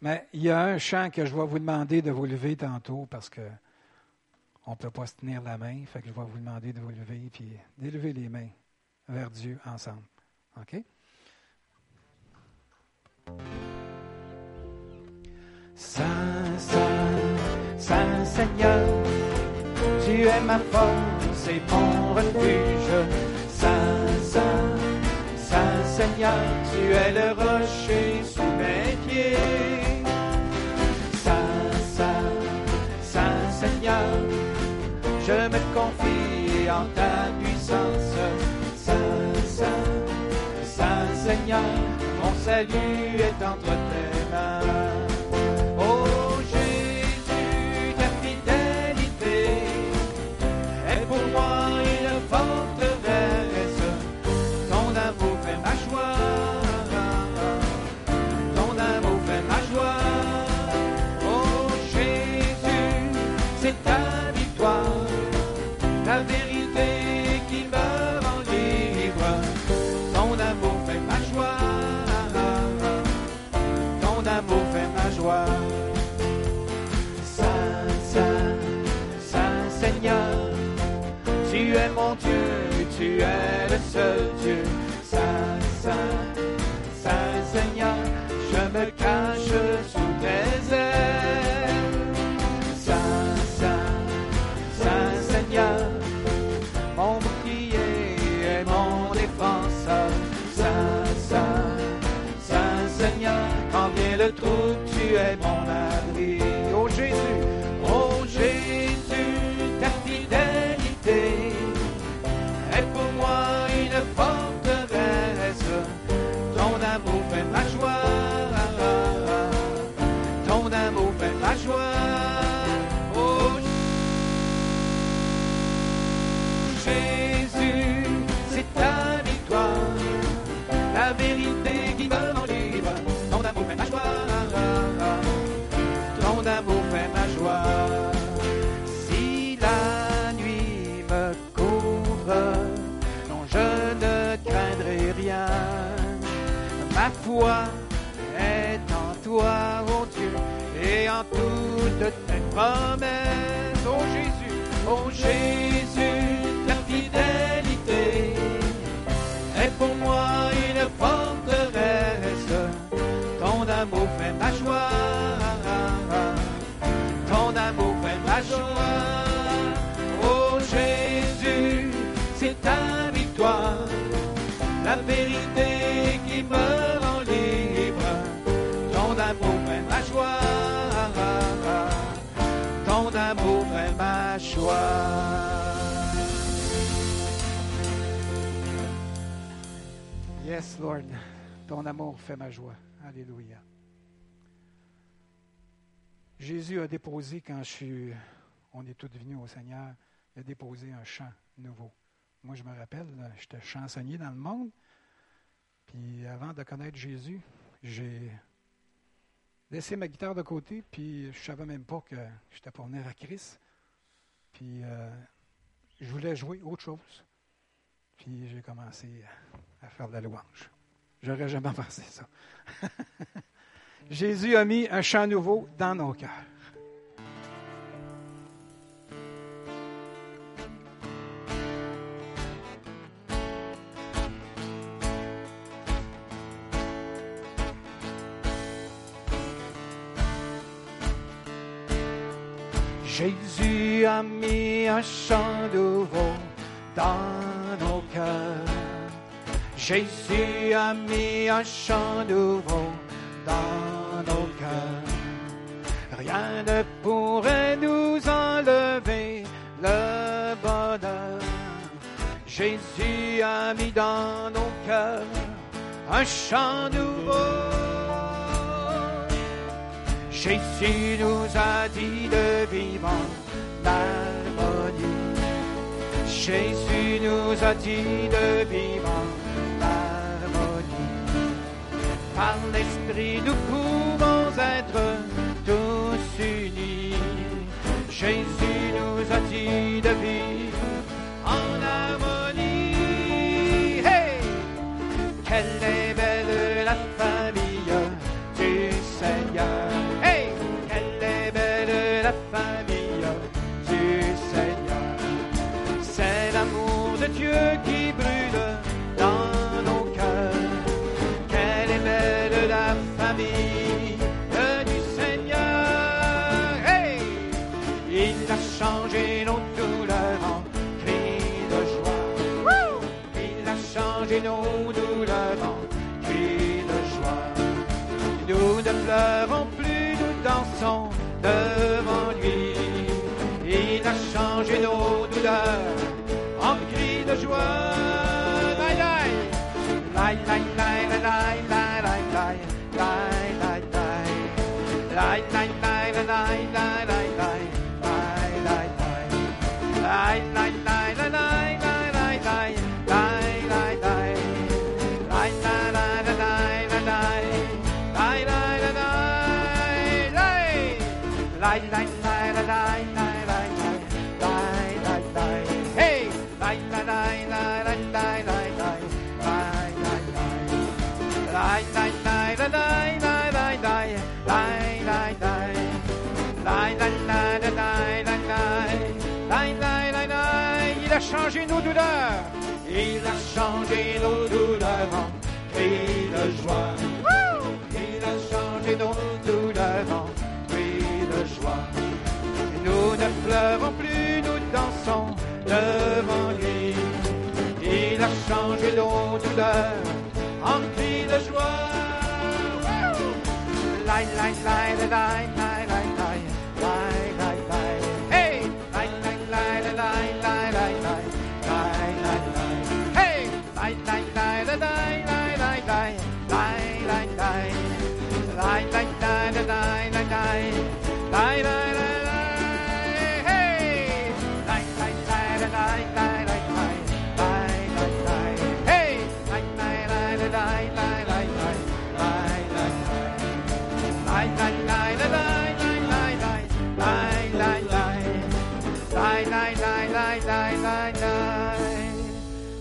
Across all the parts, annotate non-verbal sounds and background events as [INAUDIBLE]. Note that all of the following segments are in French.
Mais il y a un chant que je vais vous demander de vous lever tantôt parce que on ne peut pas se tenir la main. Fait que je vais vous demander de vous lever puis d'élever les mains vers Dieu ensemble. OK? Saint, Saint, Saint Seigneur, tu es ma force et mon refuge. Saint, Saint, Saint Seigneur, tu es le rocher confie en ta puissance. Saint, Saint, Saint Seigneur, mon salut est entre tes tu es le seul Dieu. Saint, Saint, Saint Seigneur, je me cache sous tes ailes. Saint, Saint, Saint Seigneur, mon bouclier et mon défenseur. Saint, Saint, Saint Seigneur, quand vient le trou, tu es mon abri. Ma foi est en toi, oh Dieu, et en toutes tes promesses. Oh Jésus, oh Jésus, ta fidélité est pour moi une forteresse. Ton amour fait ma joie. Ton amour fait ma joie. Oh Jésus, c'est ta victoire. La vérité rend libre. Ton amour fait ma joie. Ton amour fait ma joie. Yes, Lord. Ton amour fait ma joie. Alléluia. Jésus a déposé, quand je suis, on est tous venus au Seigneur, il a déposé un chant nouveau. Moi, je me rappelle, j'étais chansonnier dans le monde. Puis avant de connaître Jésus, j'ai laissé ma guitare de côté, puis je savais même pas que j'étais pour venir à Christ. Puis euh, je voulais jouer autre chose. Puis j'ai commencé à faire de la louange. J'aurais jamais [LAUGHS] pensé ça. [LAUGHS] Jésus a mis un chant nouveau dans nos cœurs. Jésus a mis un chant nouveau dans nos cœurs. Jésus a mis un chant nouveau dans nos cœurs. Rien ne pourrait nous enlever le bonheur. Jésus a mis dans nos cœurs un chant nouveau. Jésus nous a dit de vivre en harmonie. Jésus nous a dit de vivre en harmonie. Par l'Esprit, nous pouvons être tous unis. Jésus nous a dit de vivre lie, lie, lie, lie, lie, lie,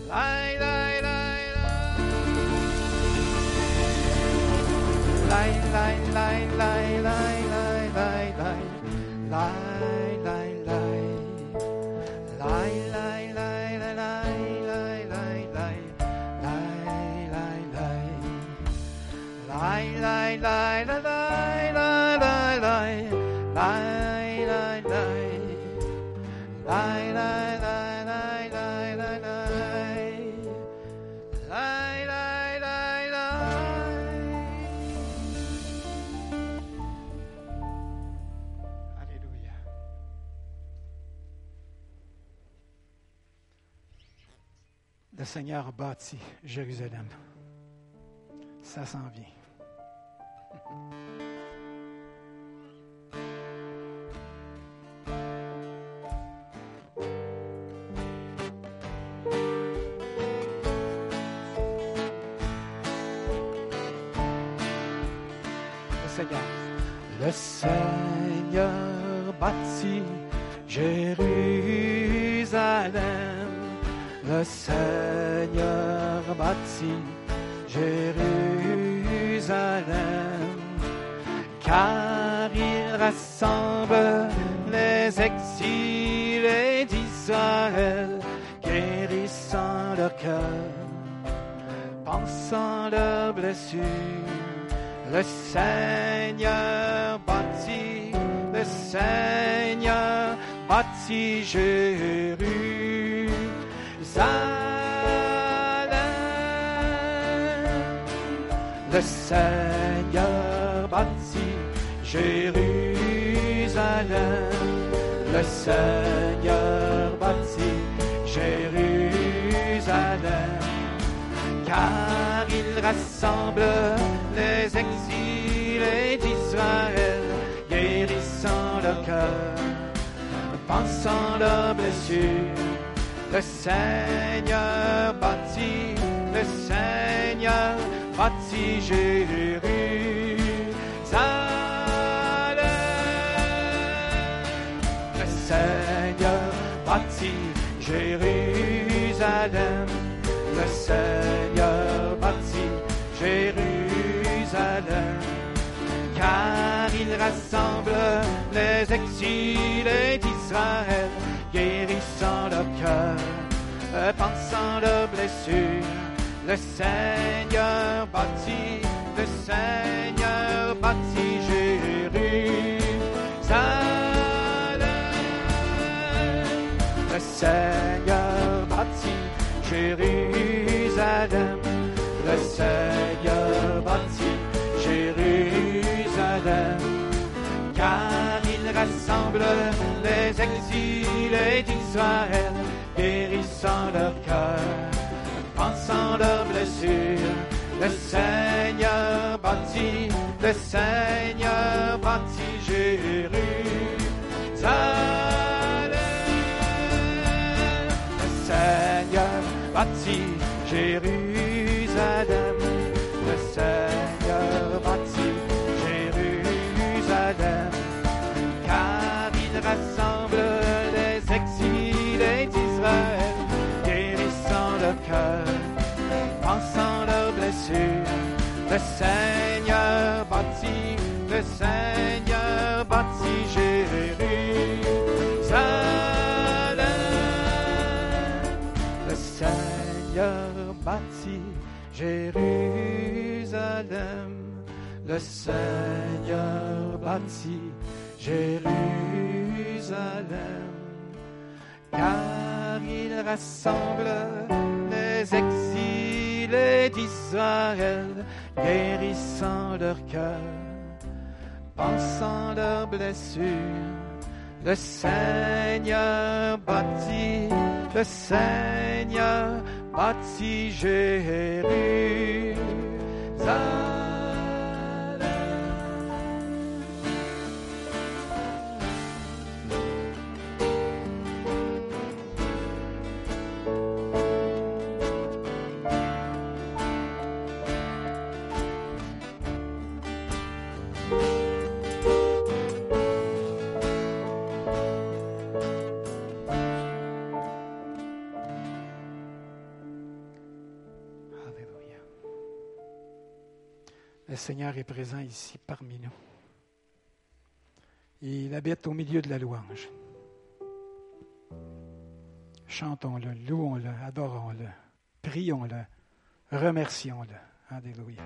lie. Seigneur bâtit Jérusalem. Ça s'en vient. Le Seigneur. Le Seigneur bâtit Jérusalem. Le Seigneur bâtit Jérusalem. Car il rassemble les exilés d'Israël, guérissant leur cœur, pensant leurs blessures. Le Seigneur bâtit, le Seigneur bâtit Jérusalem. Le Seigneur bâtit Jérusalem. Le Seigneur bâtit Jérusalem car il rassemble les exilés d'Israël, guérissant leur cœur, pensant leurs blessures. Le Seigneur bâtit, le Seigneur bâtit Jérusalem. Le Seigneur bâtit Jérusalem. Le Seigneur bâtit Jérusalem, car il rassemble les exilés d'Israël, guérissant leur cœur, pensant leurs blessures. Le Seigneur bâtit, le Seigneur bâtit Jérusalem. Le Seigneur bâtit Jérusalem, le Seigneur bâtit Jérusalem, rassemble les d'Israël, guérissant leur cœur, pensant leurs blessures. Le Seigneur bâtit, le Seigneur bâtit Jérusalem. Seigneur bâtit Jérusalem. Le Seigneur bâtit Jérusalem. Le Seigneur bâtit Jérusalem. Car il rassemble les exilés d'Israël, guérissant leur cœur, pensant leurs blessures. Le Seigneur bâtit, le Seigneur bâtit Jérusalem. Seigneur est présent ici parmi nous. Il habite au milieu de la louange. Chantons-le, louons-le, adorons-le, prions-le, remercions-le. Alléluia.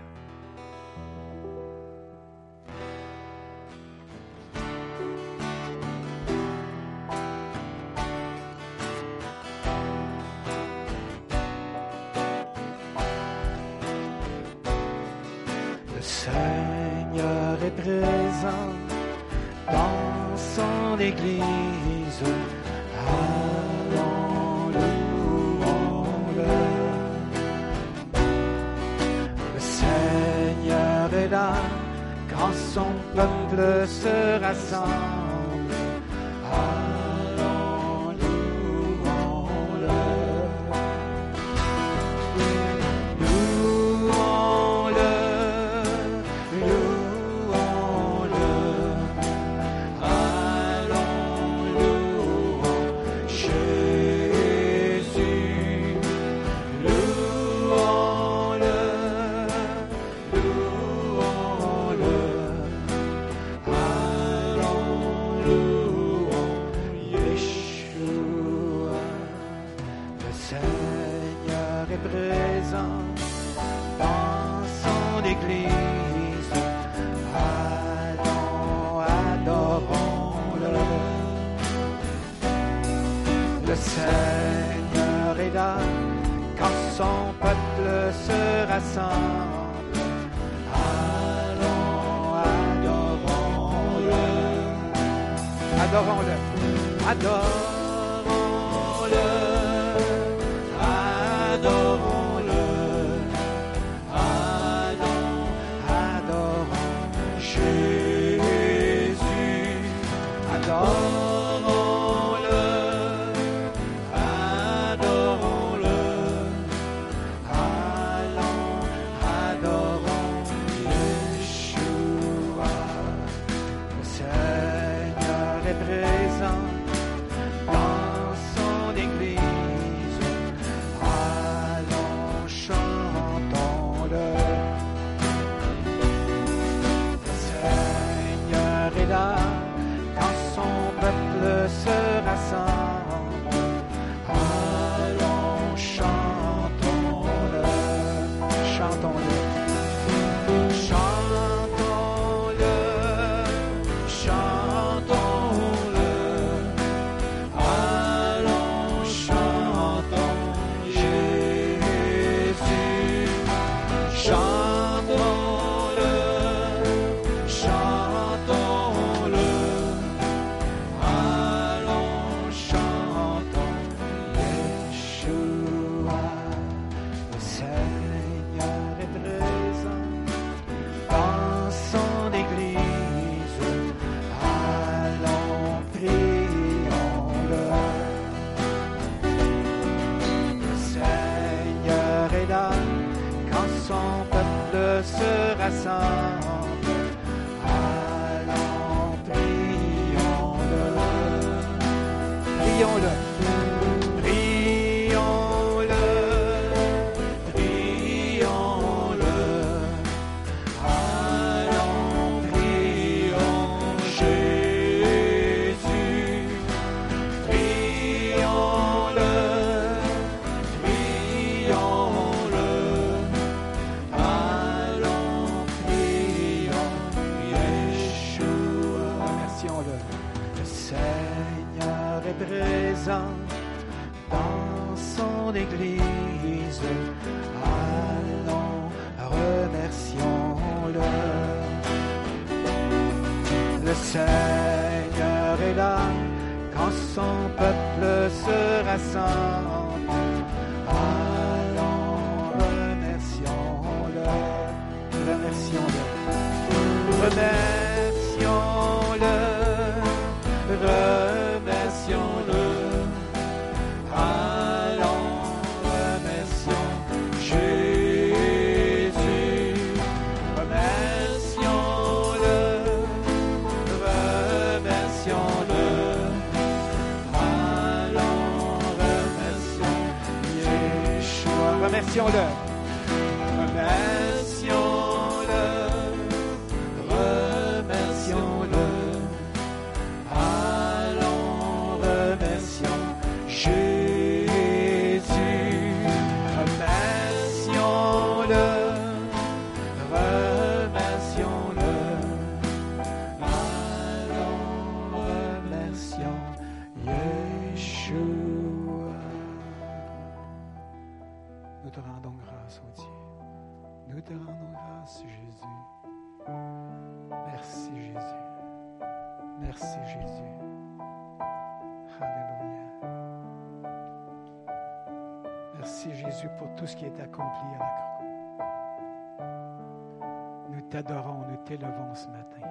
T'élevons ce matin.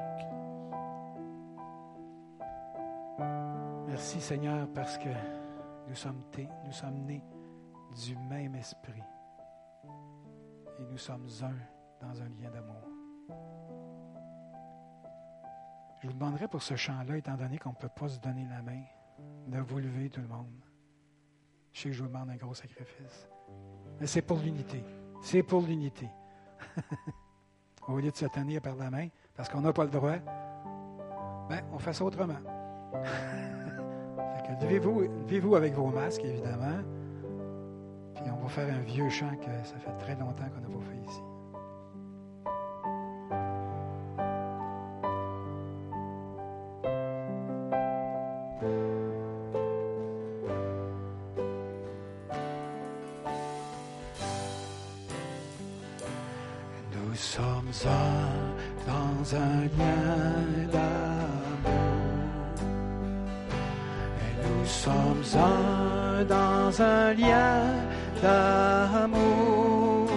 Merci, Seigneur, parce que nous sommes, nous sommes nés du même esprit et nous sommes un dans un lien d'amour. Je vous demanderai pour ce chant-là, étant donné qu'on ne peut pas se donner la main, de vous lever tout le monde. Je sais que je vous demande un gros sacrifice. Mais c'est pour l'unité. C'est pour l'unité. [LAUGHS] Au lieu de se tenir par la main, parce qu'on n'a pas le droit, ben, on fait ça autrement. [LAUGHS] Levez-vous avec vos masques, évidemment. Puis on va faire un vieux chant que ça fait très longtemps qu'on n'a pas fait ici. D'amour.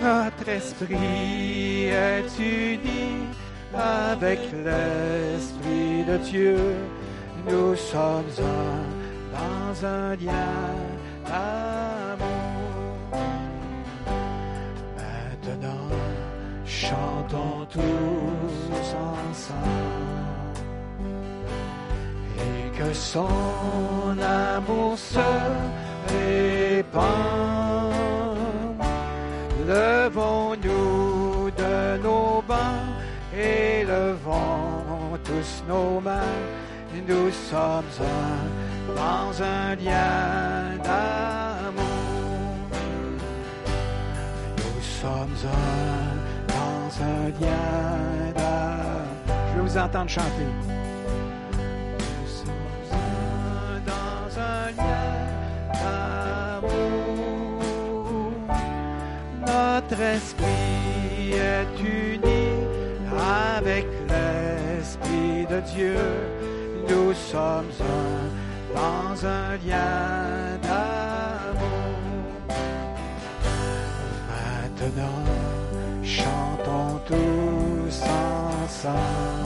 Notre esprit est uni avec l'esprit de Dieu. Nous sommes un dans un lien d'amour. Maintenant, chantons tous ensemble et que son amour Levons-nous de nos bancs et levons tous nos mains. Nous sommes un dans un lien d'amour. Nous sommes un dans un lien d'amour. Je vais vous entendre chanter. Nous sommes un dans un lien Notre esprit est uni avec l'esprit de Dieu. Nous sommes dans un lien d'amour. Maintenant, chantons tous ensemble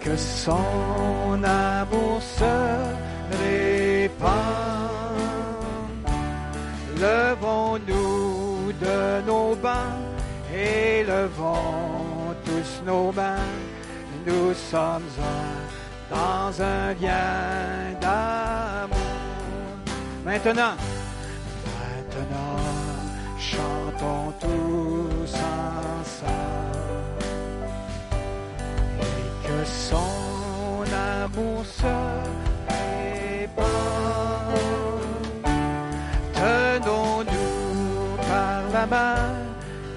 que son amour se répand. Levons-nous de nos bains, élevons tous nos mains. Nous sommes dans un lien d'amour. Maintenant, maintenant, chantons tous ensemble et que son amour se Tenons-nous par la main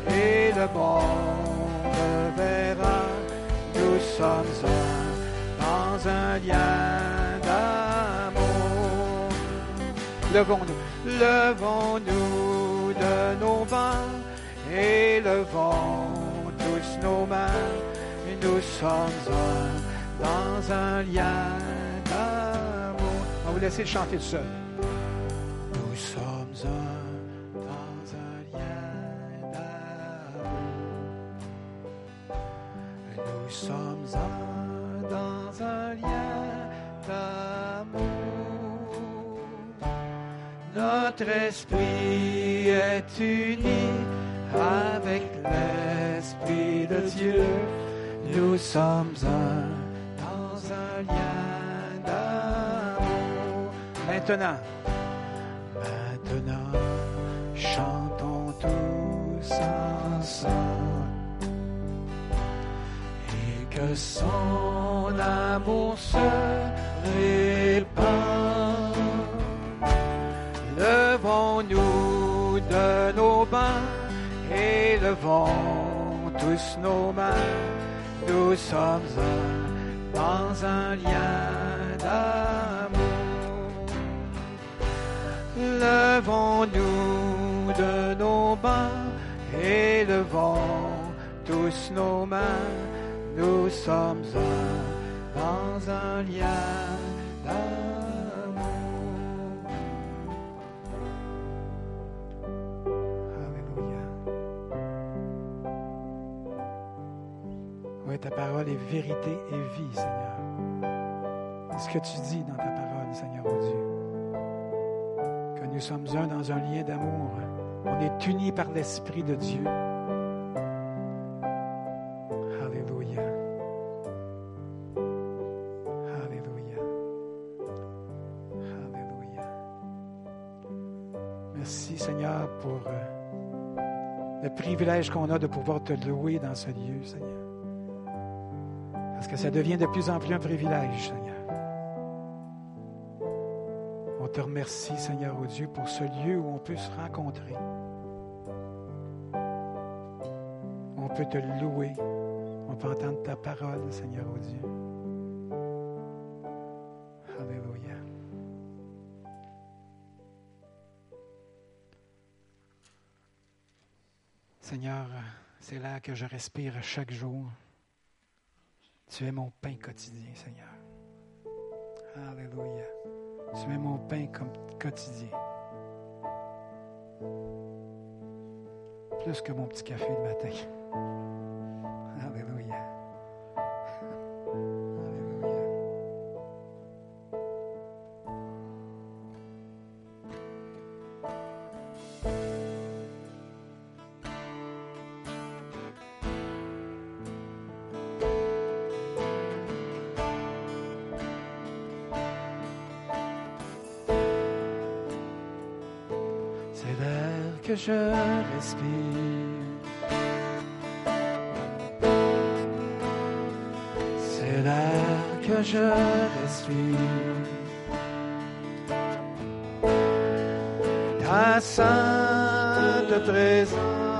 et le monde verra. Nous sommes un dans un lien d'amour. Levons-nous, levons-nous de nos mains et levons tous nos mains. Nous sommes un dans un lien d'amour. Laisser le chanter tout seul. Nous sommes un dans un lien d'amour. Nous sommes un dans un lien d'amour. Notre esprit est uni avec l'esprit de Dieu. Nous sommes un dans un lien. Maintenant, maintenant, chantons tous ensemble et que son amour se répand. Levons-nous de nos bains et levons tous nos mains. Nous sommes un dans un lien d'amour. Levons-nous de nos bains et levons tous nos mains. Nous sommes un dans un lien d'amour. Alléluia. Oui, ta parole est vérité et vie, Seigneur. C'est ce que tu dis dans ta parole, Seigneur mon Dieu. Nous sommes un dans un lien d'amour. On est unis par l'Esprit de Dieu. Alléluia. Alléluia. Alléluia. Merci Seigneur pour euh, le privilège qu'on a de pouvoir te louer dans ce lieu, Seigneur. Parce que ça devient de plus en plus un privilège, Seigneur. Te remercie, Seigneur, au Dieu, pour ce lieu où on peut se rencontrer. On peut te louer. On peut entendre ta parole, Seigneur, au Dieu. Alléluia. Seigneur, c'est là que je respire chaque jour. Tu es mon pain quotidien, Seigneur. Alléluia. Tu es mon pain comme quotidien. Plus que mon petit café le matin. Je respire. C'est l'air que je respire. Ta sainte présence.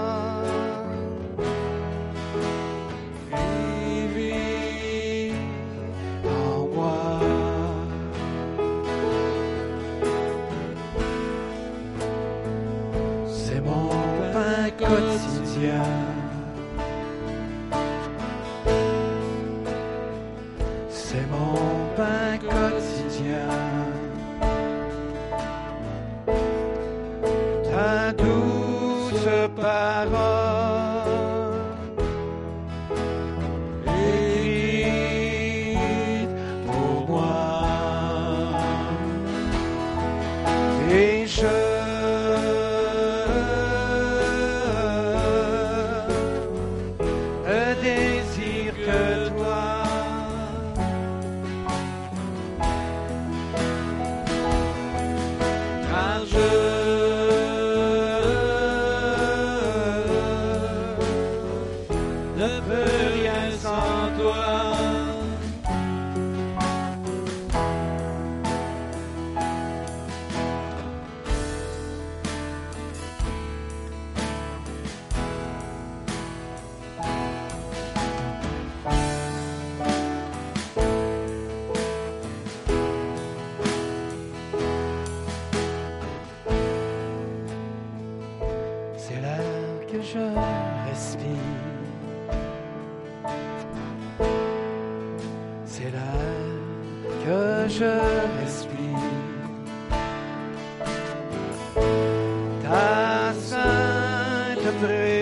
Sainte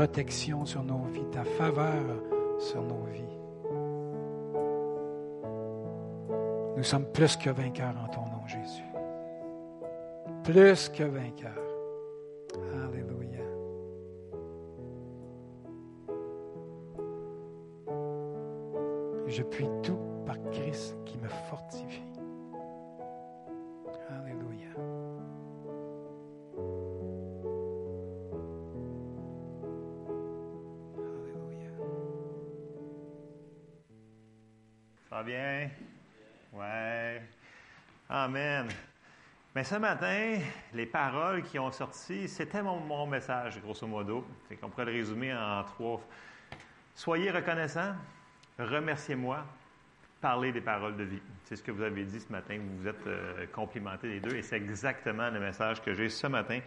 protection sur nos vies, ta faveur sur nos vies. Nous sommes plus que vainqueurs en ton nom, Jésus. Plus que vainqueurs. Alléluia. Je puis ce matin, les paroles qui ont sorti, c'était mon, mon message, grosso modo. Fait qu'on pourrait le résumer en trois. Soyez reconnaissants, remerciez-moi, parlez des paroles de vie. C'est ce que vous avez dit ce matin. Vous vous êtes euh, complimentés les deux et c'est exactement le message que j'ai ce matin.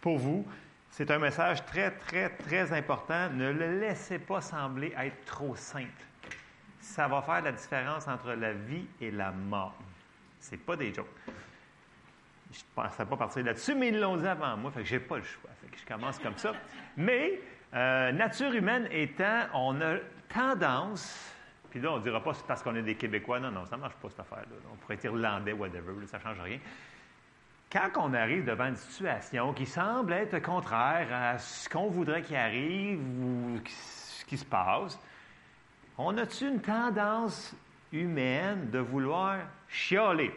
pour vous. C'est un message très, très, très important. Ne le laissez pas sembler être trop simple. Ça va faire la différence entre la vie et la mort. C'est pas des jokes. Je ne pensais pas partir là-dessus, mais ils l'ont dit avant moi, fait que pas le choix. Je commence comme ça. Mais, euh, nature humaine étant, on a tendance, puis là, on ne dira pas c'est parce qu'on est des Québécois. Non, non, ça ne marche pas cette affaire-là. On pourrait être irlandais, whatever, ça ne change rien. Quand on arrive devant une situation qui semble être contraire à ce qu'on voudrait qu'il arrive ou ce qui se passe, on a-tu une tendance humaine de vouloir chialer?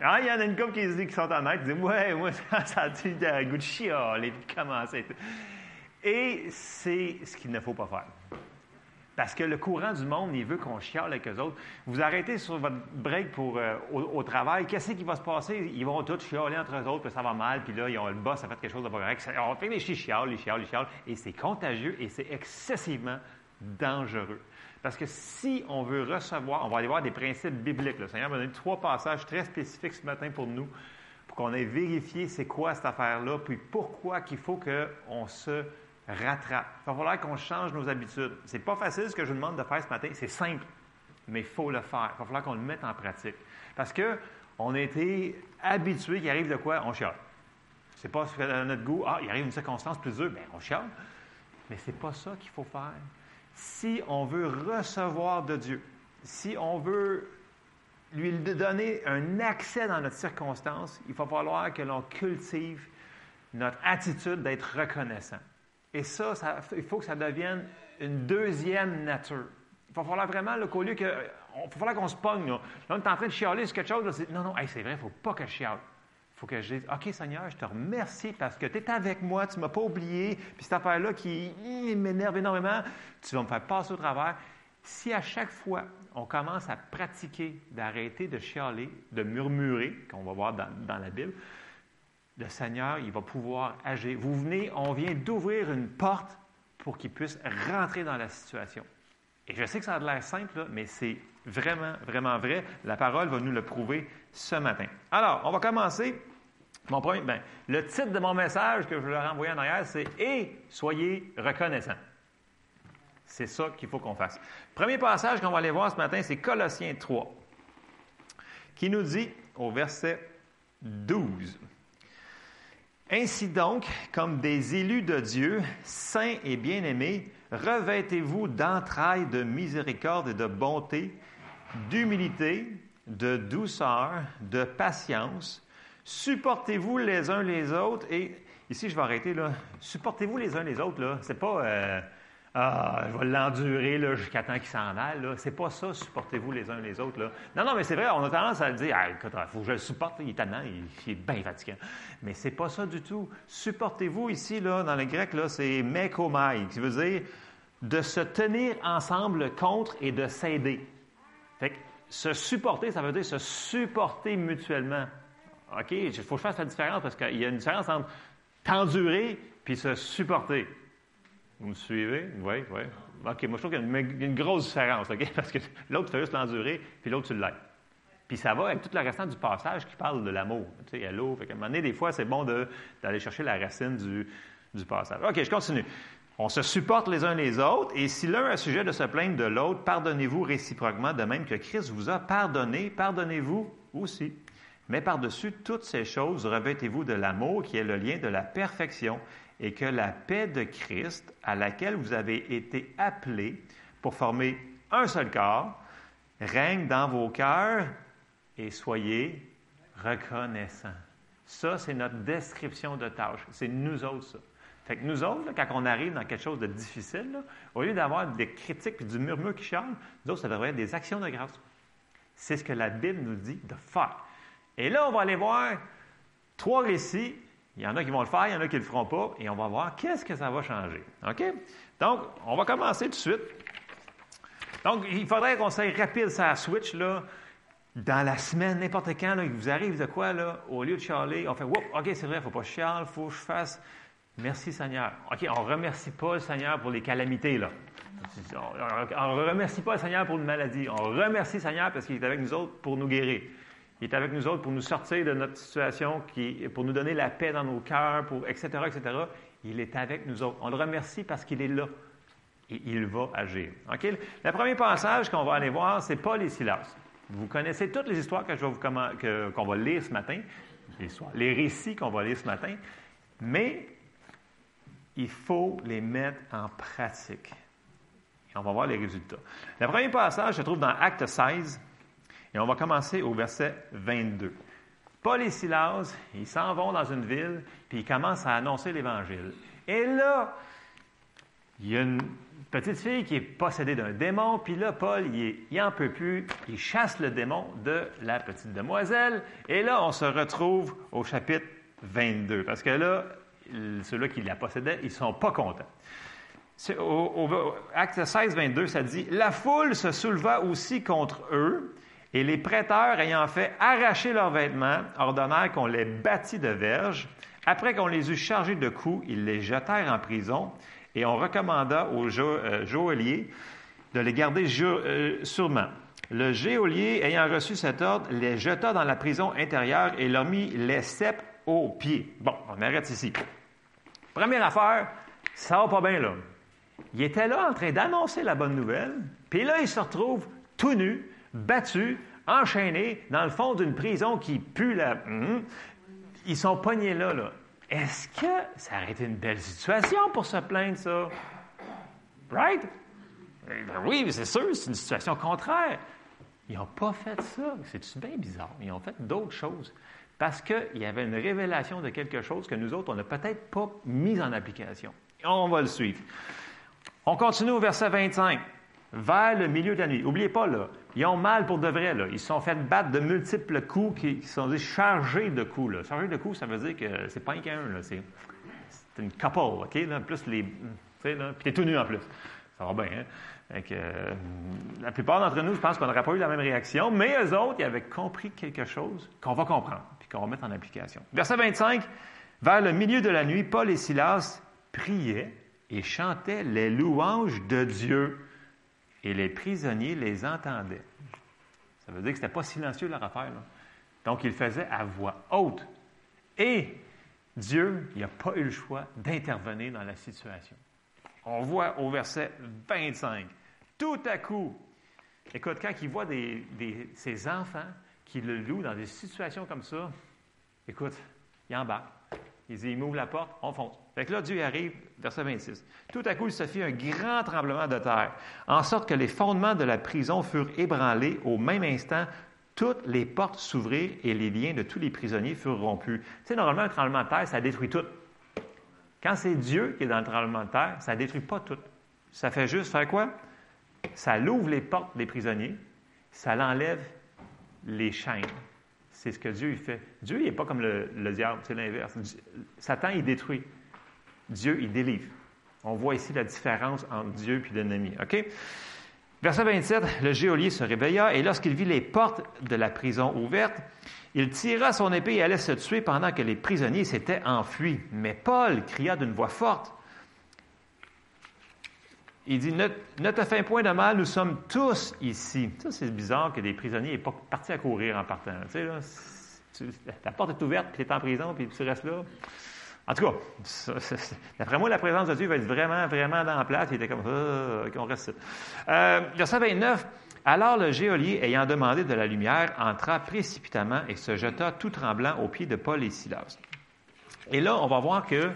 Ah, il y en a une couple qui se dit qu'ils sont honnêtes, qui disent Ouais, moi, [LAUGHS] ça, a le goût de chialer, puis commencer? Et c'est ce qu'il ne faut pas faire. Parce que le courant du monde, il veut qu'on chiale avec eux autres. Vous arrêtez sur votre break pour, euh, au, travail, qu'est-ce qui va se passer? Ils vont tous chialer entre eux autres, puis ça va mal, puis là, ils ont, le boss a fait quelque chose de pas correct. On fait les chiales, les chiales, les chiales, et c'est contagieux et c'est excessivement dangereux. Parce que si on veut recevoir, on va aller voir des principes bibliques. Le Seigneur m'a donné trois passages très spécifiques ce matin pour nous, pour qu'on ait vérifié c'est quoi cette affaire-là, puis pourquoi qu'il faut qu'on se rattrape. Il va falloir qu'on change nos habitudes. C'est pas facile ce que je vous demande de faire ce matin, c'est simple, mais il faut le faire. Il va falloir qu'on le mette en pratique. Parce que on a été habitué qu'il arrive de quoi? On chiale. C'est pas notre goût. Ah, il arrive une circonstance plus dure, bien, on chiale. Mais c'est pas ça qu'il faut faire. Si on veut recevoir de Dieu, si on veut lui donner un accès dans notre circonstance, il va falloir que l'on cultive notre attitude d'être reconnaissant. Et ça, il faut que ça devienne une deuxième nature. Il va falloir vraiment qu'au lieu que. Il va falloir qu'on se pogne. Là, on est en train de chialer sur quelque chose. non, non, c'est vrai, il ne faut pas que je chiale. Faut que je dise OK, Seigneur, je te remercie parce que tu es avec moi, tu ne m'as pas oublié. Puis cette affaire-là qui m'énerve énormément, tu vas me faire passer au travers. Si à chaque fois, on commence à pratiquer d'arrêter de chialer, de murmurer, qu'on va voir dans, dans la Bible, le Seigneur, il va pouvoir agir. Vous venez, on vient d'ouvrir une porte pour qu'il puisse rentrer dans la situation. Et je sais que ça a l'air simple, mais c'est vraiment, vraiment vrai. La parole va nous le prouver ce matin. Alors, on va commencer. Mon premier, ben, le titre de mon message que je leur ai envoyé en arrière, c'est Et soyez reconnaissants. C'est ça qu'il faut qu'on fasse. Premier passage qu'on va aller voir ce matin, c'est Colossiens 3, qui nous dit au verset 12. Ainsi donc, comme des élus de Dieu, saints et bien-aimés, revêtez-vous d'entrailles de miséricorde et de bonté, d'humilité, de douceur, de patience. Supportez-vous les uns les autres. Et ici, je vais arrêter là. Supportez-vous les uns les autres, là. C'est pas. Euh, ah, je vais l'endurer jusqu'à temps qu'il s'en aille. Là. C'est pas ça, supportez-vous les uns les autres. Là. Non, non, mais c'est vrai, on a tendance à le dire, ah, il faut que je le supporte, il est tellement, il, est bien fatigant. Mais c'est pas ça du tout. Supportez-vous ici, là, dans le grec, là, c'est mekomai, qui veut dire de se tenir ensemble contre et de s'aider. Fait que se supporter, ça veut dire se supporter mutuellement. OK, il faut que je fasse la différence parce qu'il y a une différence entre t'endurer puis se supporter. Vous me suivez? Oui, oui. OK, moi, je trouve qu'il y a une, grosse différence, OK? [LAUGHS] Parce que l'autre fait juste l'endurer, puis l'autre, tu l'aides. Puis ça va avec tout le restant du passage qui parle de l'amour. Tu sais, hello. Fait un moment donné, des fois, c'est bon d'aller chercher la racine du, du passage. OK, je continue. On se supporte les uns les autres, et si l'un a sujet de se plaindre de l'autre, pardonnez-vous réciproquement, de même que Christ vous a pardonné, pardonnez-vous aussi. Mais par-dessus toutes ces choses, revêtez-vous de l'amour qui est le lien de la perfection, et que la paix de Christ, à laquelle vous avez été appelés pour former un seul corps, règne dans vos cœurs et soyez reconnaissants. Ça, c'est notre description de tâche. C'est nous autres, ça. Fait que nous autres, quand on arrive dans quelque chose de difficile, au lieu d'avoir des critiques et du murmure qui chante, nous autres, ça devrait être des actions de grâce. C'est ce que la Bible nous dit de faire. Et là, on va aller voir trois récits il y en a qui vont le faire, il y en a qui ne le feront pas, et on va voir qu'est-ce que ça va changer. OK? Donc, on va commencer tout de suite. Donc, il faudrait qu'on soit rapide sur la switch, là, dans la semaine, n'importe quand, là, il vous arrive de quoi, là, au lieu de chialer, on fait, OK, c'est vrai, il ne faut pas chialer, il faut que je fasse merci Seigneur. OK, on ne remercie pas le Seigneur pour les calamités, là. On ne remercie pas le Seigneur pour une maladie. On remercie le Seigneur parce qu'il est avec nous autres pour nous guérir. Il est avec nous autres pour nous sortir de notre situation, pour nous donner la paix dans nos cœurs, pour, etc., etc. Il est avec nous autres. On le remercie parce qu'il est là. Et il va agir. Le premier passage qu'on va aller voir, c'est Paul et Silas. Vous connaissez toutes les histoires que qu'on va lire ce matin, les, les récits qu'on va lire ce matin, mais il faut les mettre en pratique. Et on va voir les résultats. Le premier passage se trouve dans Acte 16, et on va commencer au verset 22. Paul et Silas, ils s'en vont dans une ville, puis ils commencent à annoncer l'Évangile. Et là, il y a une petite fille qui est possédée d'un démon, puis là, Paul, il, il en peut plus, il chasse le démon de la petite demoiselle, et là, on se retrouve au chapitre 22, parce que là, ceux-là qui la possédaient, ils ne sont pas contents. Au, acte 16, 22, ça dit La foule se souleva aussi contre eux, et les prêteurs, ayant fait arracher leurs vêtements, ordonnèrent qu'on les bâtit de verges. Après qu'on les eut chargés de coups, ils les jetèrent en prison, et on recommanda au euh, geôlier de les garder euh, sûrement. Le geôlier, ayant reçu cet ordre, les jeta dans la prison intérieure et leur mit les cèpes aux pieds. Bon, on arrête ici. Première affaire, ça va pas bien là. Il était là en train d'annoncer la bonne nouvelle, puis là, il se retrouve tout nu, battu, enchaîné, dans le fond d'une prison qui pue la. Hum, ils sont pognés là, là. Est-ce que ça aurait été une belle situation pour se plaindre, ça? Right? Eh ben oui, c'est sûr, c'est une situation contraire. Ils n'ont pas fait ça. C'est bien bizarre. Ils ont fait d'autres choses. Parce qu'il y avait une révélation de quelque chose que nous autres, on n'a peut-être pas mis en application. On va le suivre. On continue au verset 25. Vers le milieu de la nuit. N'oubliez pas, là, ils ont mal pour de vrai. Là. Ils se sont fait battre de multiples coups qui, sont chargés de coups. Là. Chargés de coups, ça veut dire que c'est pas un qu'un. C'est, une couple, OK? Là, plus les. Puis t'es tout nu en plus. Ça va bien, hein? Euh, la plupart d'entre nous, je pense qu'on n'aurait pas eu la même réaction, mais eux autres, ils avaient compris quelque chose qu'on va comprendre, puis qu'on va mettre en application. Verset 25. Vers le milieu de la nuit, Paul et Silas priaient et chantaient les louanges de Dieu. Et les prisonniers les entendaient. Ça veut dire que ce n'était pas silencieux leur affaire. Donc, ils faisaient à voix haute. Et Dieu, il n'a pas eu le choix d'intervenir dans la situation. On voit au verset 25, tout à coup, écoute, quand il voit ses enfants qui le louent dans des situations comme ça, écoute, il embarque. Il dit, il m'ouvre la porte, on fonce. Fait que là, Dieu arrive, verset 26. Tout à coup, il se fit un grand tremblement de terre, en sorte que les fondements de la prison furent ébranlés. Au même instant, toutes les portes s'ouvrirent et les liens de tous les prisonniers furent rompus. Tu sais, normalement, un tremblement de terre, ça détruit tout. Quand c'est Dieu qui est dans le tremblement de terre, ça ne détruit pas tout. Ça fait juste faire quoi? Ça l'ouvre les portes des prisonniers, ça l'enlève les chaînes. C'est ce que Dieu fait. Dieu, il n'est pas comme le, le diable, c'est l'inverse. Satan, il détruit. Dieu, il délivre. On voit ici la différence entre Dieu et l'ennemi. Verset 27, le geôlier se réveilla et lorsqu'il vit les portes de la prison ouvertes, il tira son épée et allait se tuer pendant que les prisonniers s'étaient enfuis. Mais Paul cria d'une voix forte. Il dit, ne, te fais point de mal, nous sommes tous ici. Ça, c'est bizarre que des prisonniers n'aient pas parti à courir en partant. Ta porte est ouverte, puis tu es en prison, puis tu restes là. En tout cas, d'après moi, la présence de Dieu va être vraiment, vraiment dans la place. Il était comme, ah, on reste euh, Verset 29. Alors le geôlier, ayant demandé de la lumière, entra précipitamment et se jeta tout tremblant aux pieds de Paul et Silas. Et là, on va voir que,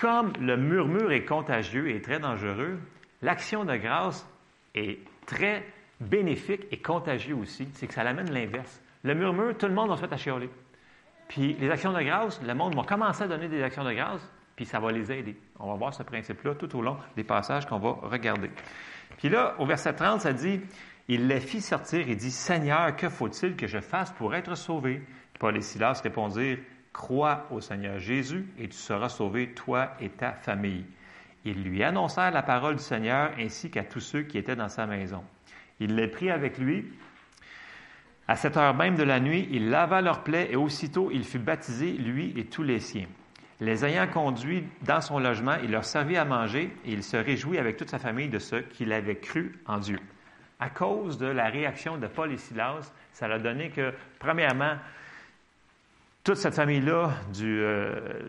comme le murmure est contagieux et très dangereux, l'action de grâce est très bénéfique et contagieux aussi. C'est que ça l'amène l'inverse. Le murmure, tout le monde va se fait à chialer. Puis les actions de grâce, le monde va commencer à donner des actions de grâce, puis ça va les aider. On va voir ce principe-là tout au long des passages qu'on va regarder. Puis là, au verset 30, ça dit, il les fit sortir et dit, Seigneur, que faut-il que je fasse pour être sauvé? Paul et Silas répondirent, Crois au Seigneur Jésus et tu seras sauvé, toi et ta famille. Ils lui annoncèrent la parole du Seigneur ainsi qu'à tous ceux qui étaient dans sa maison. Il les prit avec lui à cette heure même de la nuit, il lava leurs plaies et aussitôt il fut baptisé, lui et tous les siens. Les ayant conduits dans son logement, il leur servit à manger et il se réjouit avec toute sa famille de ce qu'il avait cru en Dieu. À cause de la réaction de Paul et Silas, ça a donné que, premièrement, toute cette famille-là, euh,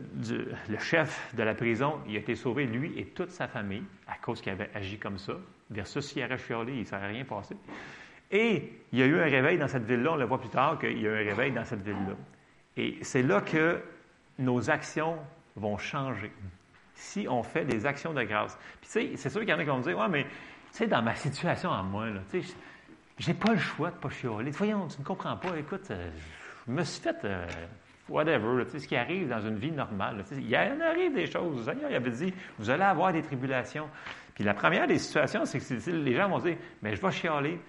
le chef de la prison, il a été sauvé, lui et toute sa famille, à cause qu'il avait agi comme ça, versus s'il avait chialé, il ne serait rien passé. Et il y a eu un réveil dans cette ville-là, on le voit plus tard qu'il y a eu un réveil dans cette ville-là. Et c'est là que nos actions vont changer. Si on fait des actions de grâce. Puis, tu sais, c'est sûr qu'il y en a qui vont me dire Ouais, mais, tu sais, dans ma situation à moi, là, tu sais, j'ai pas le choix de pas chialer. Voyons, tu ne comprends pas. Écoute, euh, je me suis fait. Euh, whatever, sais, ce qui arrive dans une vie normale. sais, il y en arrive des choses. Le Seigneur il avait dit Vous allez avoir des tribulations. Puis la première des situations, c'est que les gens vont dire Mais je vais chialer.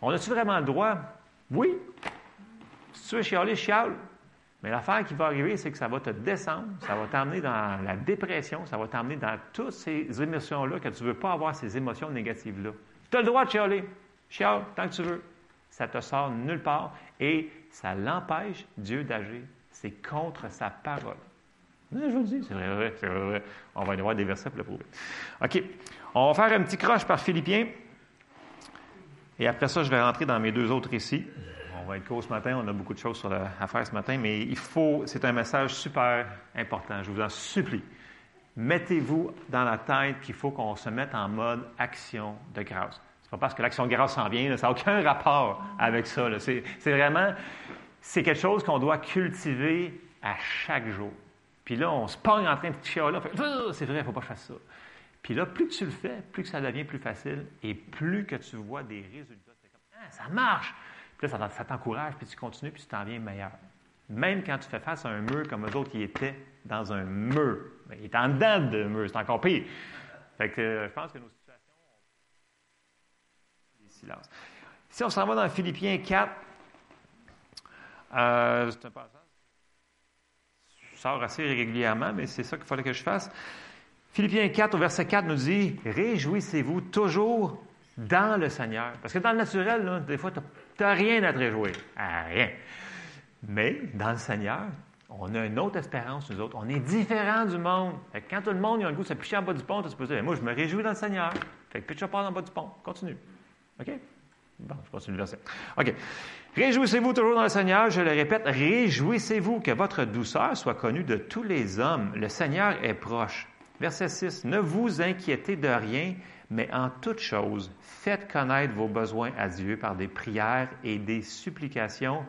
On a-tu vraiment le droit? Oui. Si tu veux chialer, chiale. Mais l'affaire qui va arriver, c'est que ça va te descendre, ça va t'amener dans la dépression, ça va t'amener dans toutes ces émotions-là que tu ne veux pas avoir ces émotions négatives-là. Tu as le droit de chialer. Chiale tant que tu veux. Ça te sort nulle part et ça l'empêche, Dieu, d'agir. C'est contre sa parole. je vous le dis, c'est vrai, c'est vrai. On va y avoir des versets pour le prouver. OK. On va faire un petit croche par Philippiens. Et après ça, je vais rentrer dans mes deux autres récits. On va être court ce matin, on a beaucoup de choses à faire ce matin, mais il faut, c'est un message super important, je vous en supplie. Mettez-vous dans la tête qu'il faut qu'on se mette en mode action de grâce. Parce que l'action de grâce s'en vient, ça n'a aucun rapport avec ça. C'est, vraiment, c'est quelque chose qu'on doit cultiver à chaque jour. Puis là, on se pogne en train de chialer, là, c'est vrai, il ne faut pas faire ça. Puis là, plus que tu le fais, plus que ça devient plus facile et plus que tu vois des résultats. C'est comme, ah, ça marche! Puis là, ça, t'encourage, puis tu continues, puis tu t'en viens meilleur. Même quand tu fais face à un mur comme eux autres, ils étaient dans un mur. Ils étaient en dedans de mur, c'est encore pire. Fait que euh, je pense que nos Si on s'en va dans Philippiens 4, euh, c'est un passage. Je sors assez régulièrement, mais c'est ça qu'il fallait que je fasse. Philippiens 4, au verset 4, nous dit Réjouissez-vous toujours dans le Seigneur. Parce que dans le naturel, des fois, tu n'as rien à te réjouir. rien. Mais dans le Seigneur, on a une autre espérance, nous autres. On est différents du monde. quand tout le monde a le goût de se picher en bas du pont, tu peux dire Moi, je me réjouis dans le Seigneur. Fait que pitch pas en bas du pont. Continue. OK? Bon, je continue le verset. OK. Réjouissez-vous toujours dans le Seigneur. Je le répète, réjouissez-vous que votre douceur soit connue de tous les hommes. Le Seigneur est proche. Verset 6. Ne vous inquiétez de rien, mais en toute chose, faites connaître vos besoins à Dieu par des prières et des supplications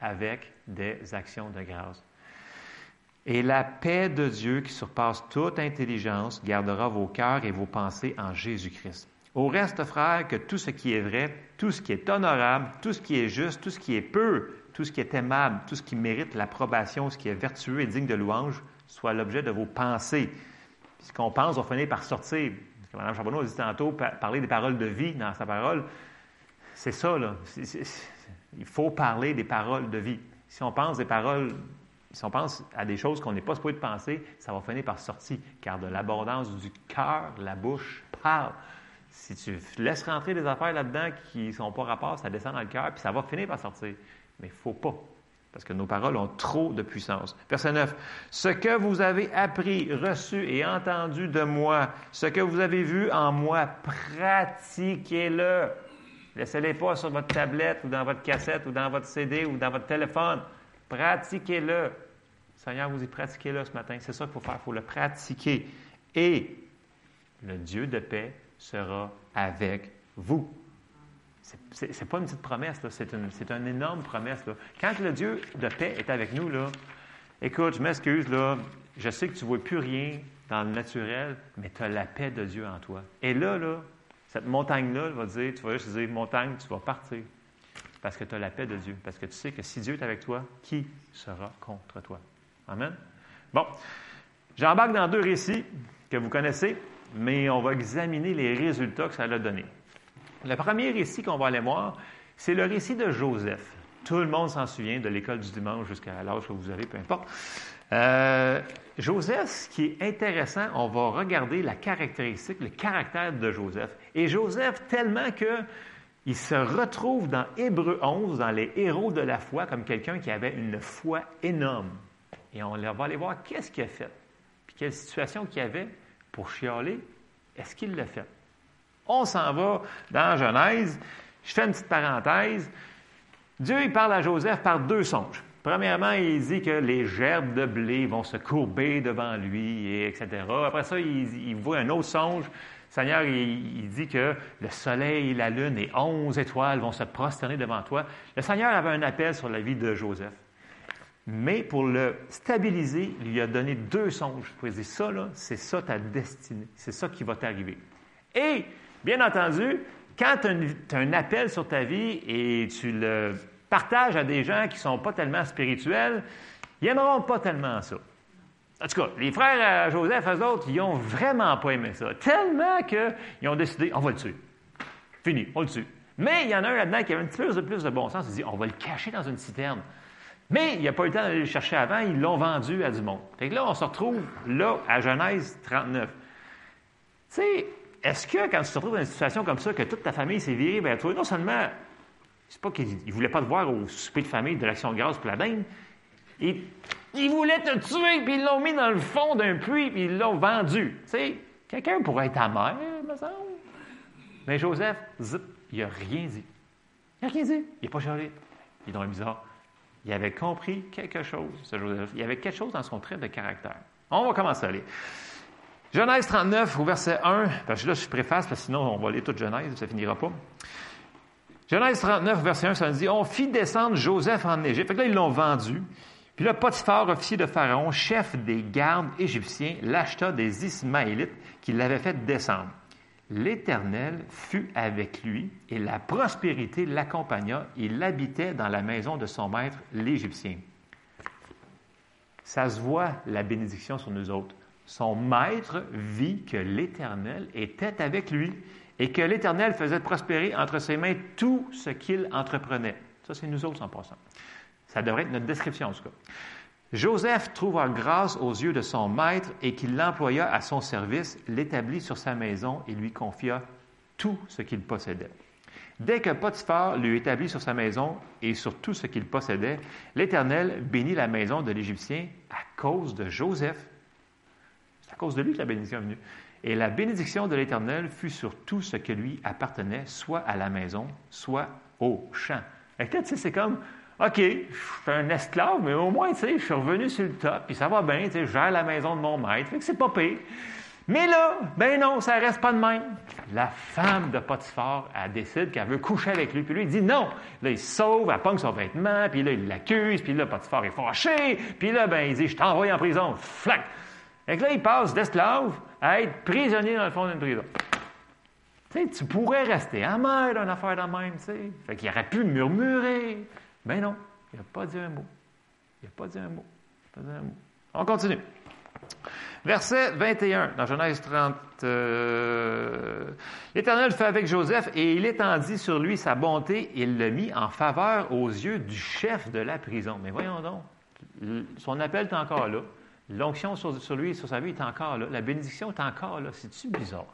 avec des actions de grâce. Et la paix de Dieu qui surpasse toute intelligence gardera vos cœurs et vos pensées en Jésus-Christ. Au reste, frères, que tout ce qui est vrai, tout ce qui est honorable, tout ce qui est juste, tout ce qui est pur, tout ce qui est aimable, tout ce qui mérite l'approbation, ce qui est vertueux et digne de louange, soit l'objet de vos pensées. ce qu'on pense va finir par sortir. Mme Charbonneau a dit tantôt, parler des paroles de vie dans sa parole. C'est ça, il faut parler des paroles de vie. Si on pense des paroles, si on pense à des choses qu'on n'est pas supposé penser, ça va finir par sortir. Car de l'abondance du cœur, la bouche parle. Si tu laisses rentrer des affaires là-dedans qui ne sont pas rapport, ça descend dans le cœur, puis ça va finir par sortir. Mais il ne faut pas parce que nos paroles ont trop de puissance. Verset 9. Ce que vous avez appris, reçu et entendu de moi, ce que vous avez vu en moi, pratiquez-le. Laissez-les pas sur votre tablette ou dans votre cassette ou dans votre CD ou dans votre téléphone. Pratiquez-le. Seigneur, vous y pratiquez-le ce matin. C'est ça qu'il faut faire. Il faut le pratiquer. Et le Dieu de paix sera avec vous. Ce n'est pas une petite promesse, c'est une, énorme promesse. Là. Quand le Dieu de paix est avec nous, là, écoute, je m'excuse, là, je sais que tu ne vois plus rien dans le naturel, mais tu as la paix de Dieu en toi. Et là, là cette montagne-là va dire, tu vas juste dire, montagne, tu vas partir. Parce que tu as la paix de Dieu. Parce que tu sais que si Dieu est avec toi, qui sera contre toi? Amen? Bon, j'embarque dans deux récits que vous connaissez, mais on va examiner les résultats que ça a donné. Le premier récit qu'on va aller voir, c'est le récit de Joseph. Tout le monde s'en souvient de l'école du dimanche jusqu'à l'âge que vous avez, peu importe. Euh, Joseph, ce qui est intéressant, on va regarder la caractéristique, le caractère de Joseph. Et Joseph, tellement que il se retrouve dans Hébreu 11, dans les héros de la foi, comme quelqu'un qui avait une foi énorme. Et on va aller voir qu'est-ce qu'il a fait, puis quelle situation qu'il avait pour chialer. Est-ce qu'il l'a fait? On s'en va dans Genèse. Je fais une petite parenthèse. Dieu, il parle à Joseph par deux songes. Premièrement, il dit que les gerbes de blé vont se courber devant lui, et etc. Après ça, il, voit un autre songe. Seigneur, il, dit que le soleil, la lune et onze étoiles vont se prosterner devant toi. Le Seigneur avait un appel sur la vie de Joseph. Mais pour le stabiliser, il lui a donné deux songes. Il dire, ça, c'est ça ta destinée. C'est ça qui va t'arriver. Et, bien entendu, quand tu as, un appel sur ta vie et tu le partages à des gens qui ne sont pas tellement spirituels, ils n'aimeront pas tellement ça. En tout cas, les frères à Joseph, eux autres, ils n'ont vraiment pas aimé ça. Tellement qu'ils ont décidé, on va le tuer. Fini, on le tue. Mais il y en a un là-dedans qui avait un petit peu plus de bon sens. Il dit, on va le cacher dans une citerne. Mais il n'y a pas eu le temps d'aller le chercher avant, ils l'ont vendu à du monde. Fait que là, on se retrouve là, à Genèse 39. Tu sais, est-ce que quand tu te retrouves dans une situation comme ça, que toute ta famille s'est virée toi, non seulement, c'est pas qu'ils ne voulaient pas te voir au souper de famille de l'Action de grâce la dinde, ils, voulaient te tuer, puis ils l'ont mis dans le fond d'un puits, puis ils l'ont vendu. Tu sais, quelqu'un pourrait être amer, me semble. Mais Joseph, zip, il n'a rien dit. Il n'a rien dit. Il n'est pas charlé. Il est dans le bizarre. Il avait compris quelque chose, ce Joseph. Il avait quelque chose dans son trait de caractère. On va commencer à lire. Genèse 39, au verset 1, parce que là, je préface, parce que sinon, on va lire toute Genèse, ça finira pas. Genèse 39, verset 1, ça nous dit On fit descendre Joseph en Égypte. Fait que là, ils l'ont vendu. Puis là, Potiphar, officier de Pharaon, chef des gardes égyptiens, l'acheta des Ismaélites qui l'avaient fait descendre. L'Éternel fut avec lui et la prospérité l'accompagna. Il habitait dans la maison de son maître, l'Égyptien. Ça se voit, la bénédiction sur nous autres. Son maître vit que l'Éternel était avec lui et que l'Éternel faisait prospérer entre ses mains tout ce qu'il entreprenait. Ça, c'est nous autres en passant. Ça devrait être notre description, en tout cas. Joseph trouva grâce aux yeux de son maître et qu'il l'employa à son service, l'établit sur sa maison et lui confia tout ce qu'il possédait. Dès que Potiphar lui établit sur sa maison et sur tout ce qu'il possédait, l'Éternel bénit la maison de l'Égyptien à cause de Joseph. C'est à cause de lui que la bénédiction est venue. Et la bénédiction de l'Éternel fut sur tout ce qui lui appartenait, soit à la maison, soit au champ. Et c'est comme, OK, je suis un esclave, mais au moins, tu sais, je suis revenu sur le top, puis ça va bien, tu sais, je gère la maison de mon maître, fait que c'est pas pire. Mais là, ben non, ça reste pas de même. La femme de Potiphar, elle décide qu'elle veut coucher avec lui, puis lui, il dit non. Là, il se sauve, elle pogne son vêtement, puis là, il l'accuse, puis là, Potiphar est fâché, puis là, ben, il dit, je t'envoie en prison, flac. Et là, il passe d'esclave à être prisonnier dans le fond d'une prison. Tu sais, tu pourrais rester amer d'une affaire de même, tu sais. Fait qu'il aurait pu murmurer. Mais non, il n'a pas dit un mot. Il n'a pas dit un mot. Pas dit un mot. On continue. Verset 21, dans Genèse 30. Euh, L'Éternel fait avec Joseph et il étendit sur lui sa bonté et il le mit en faveur aux yeux du chef de la prison. Mais voyons donc, son appel est encore là. L'onction sur, sur, lui et sur sa vie est encore là. La bénédiction est encore là. C'est-tu bizarre?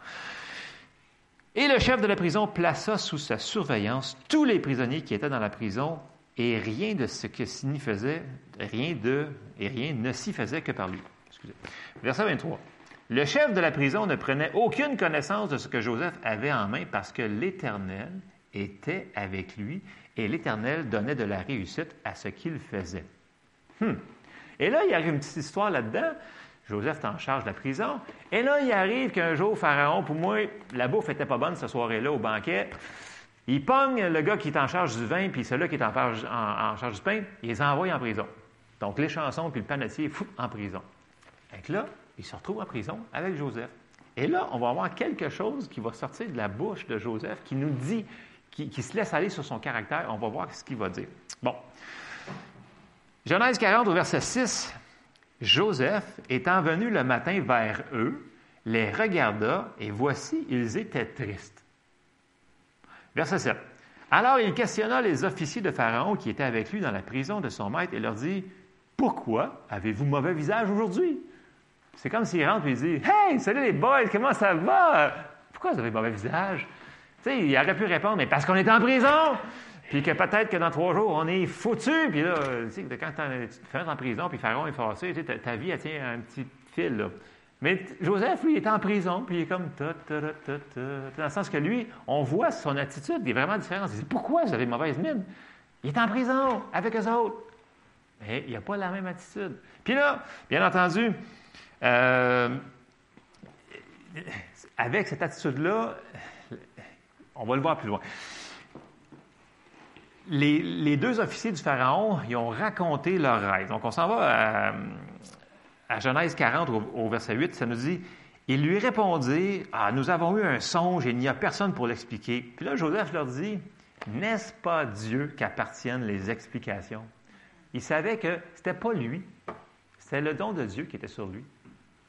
Et le chef de la prison plaça sous sa surveillance tous les prisonniers qui étaient dans la prison et rien de ce que s'y faisait, rien de, et rien ne s'y faisait que par lui. Excusez. Verset 23. Le chef de la prison ne prenait aucune connaissance de ce que Joseph avait en main parce que l'Éternel était avec lui et l'Éternel donnait de la réussite à ce qu'il faisait. Hmm. Et là, il y a une petite histoire là-dedans. Joseph est en charge de la prison. Et là, il arrive qu'un jour, Pharaon, pour moi, la bouffe n'était pas bonne ce soirée-là au banquet. Il pogne le gars qui est en charge du vin, puis celui qui est en charge, du pain, il les envoie en prison. Donc, les chansons puis le panetier, fou, en prison. Et là, il se retrouve en prison avec Joseph. Et là, on va avoir quelque chose qui va sortir de la bouche de Joseph qui nous dit, qui, qui se laisse aller sur son caractère. On va voir ce qu'il va dire. Bon. Genèse 40 au verset 6. Joseph, étant venu le matin vers eux, les regarda et voici, ils étaient tristes. Verset 7. Alors il questionna les officiers de Pharaon qui étaient avec lui dans la prison de son maître et leur dit Pourquoi avez-vous mauvais visage aujourd'hui C'est comme s'il rentre et il dit Hey, salut les boys, comment ça va Pourquoi vous avez mauvais visage? Il aurait pu répondre Mais parce qu'on est en prison puis que peut-être que dans trois jours, on est foutu. Puis là, tu sais, quand tu te fais en prison, puis Pharaon est forcé, ta, vie, elle tient un petit fil. Là. Mais Joseph, lui, est en prison, puis il est comme ta, ta, ta. Dans le sens que lui, on voit son attitude, est vraiment différent. Il dit Pourquoi vous avez mauvaise mine? Il est en prison avec eux autres. Mais il n'a pas la même attitude. Puis là, bien entendu, euh, avec cette attitude-là, on va le voir plus loin. Les, les deux officiers du Pharaon, ils ont raconté leur rêve. Donc, on s'en va à, à Genèse 40, au, verset 8, ça nous dit Ils lui répondirent Ah, nous avons eu un songe et il n'y a personne pour l'expliquer. Puis là, Joseph leur dit N'est-ce pas Dieu qu'appartiennent les explications Il savait que ce n'était pas lui, c'était le don de Dieu qui était sur lui.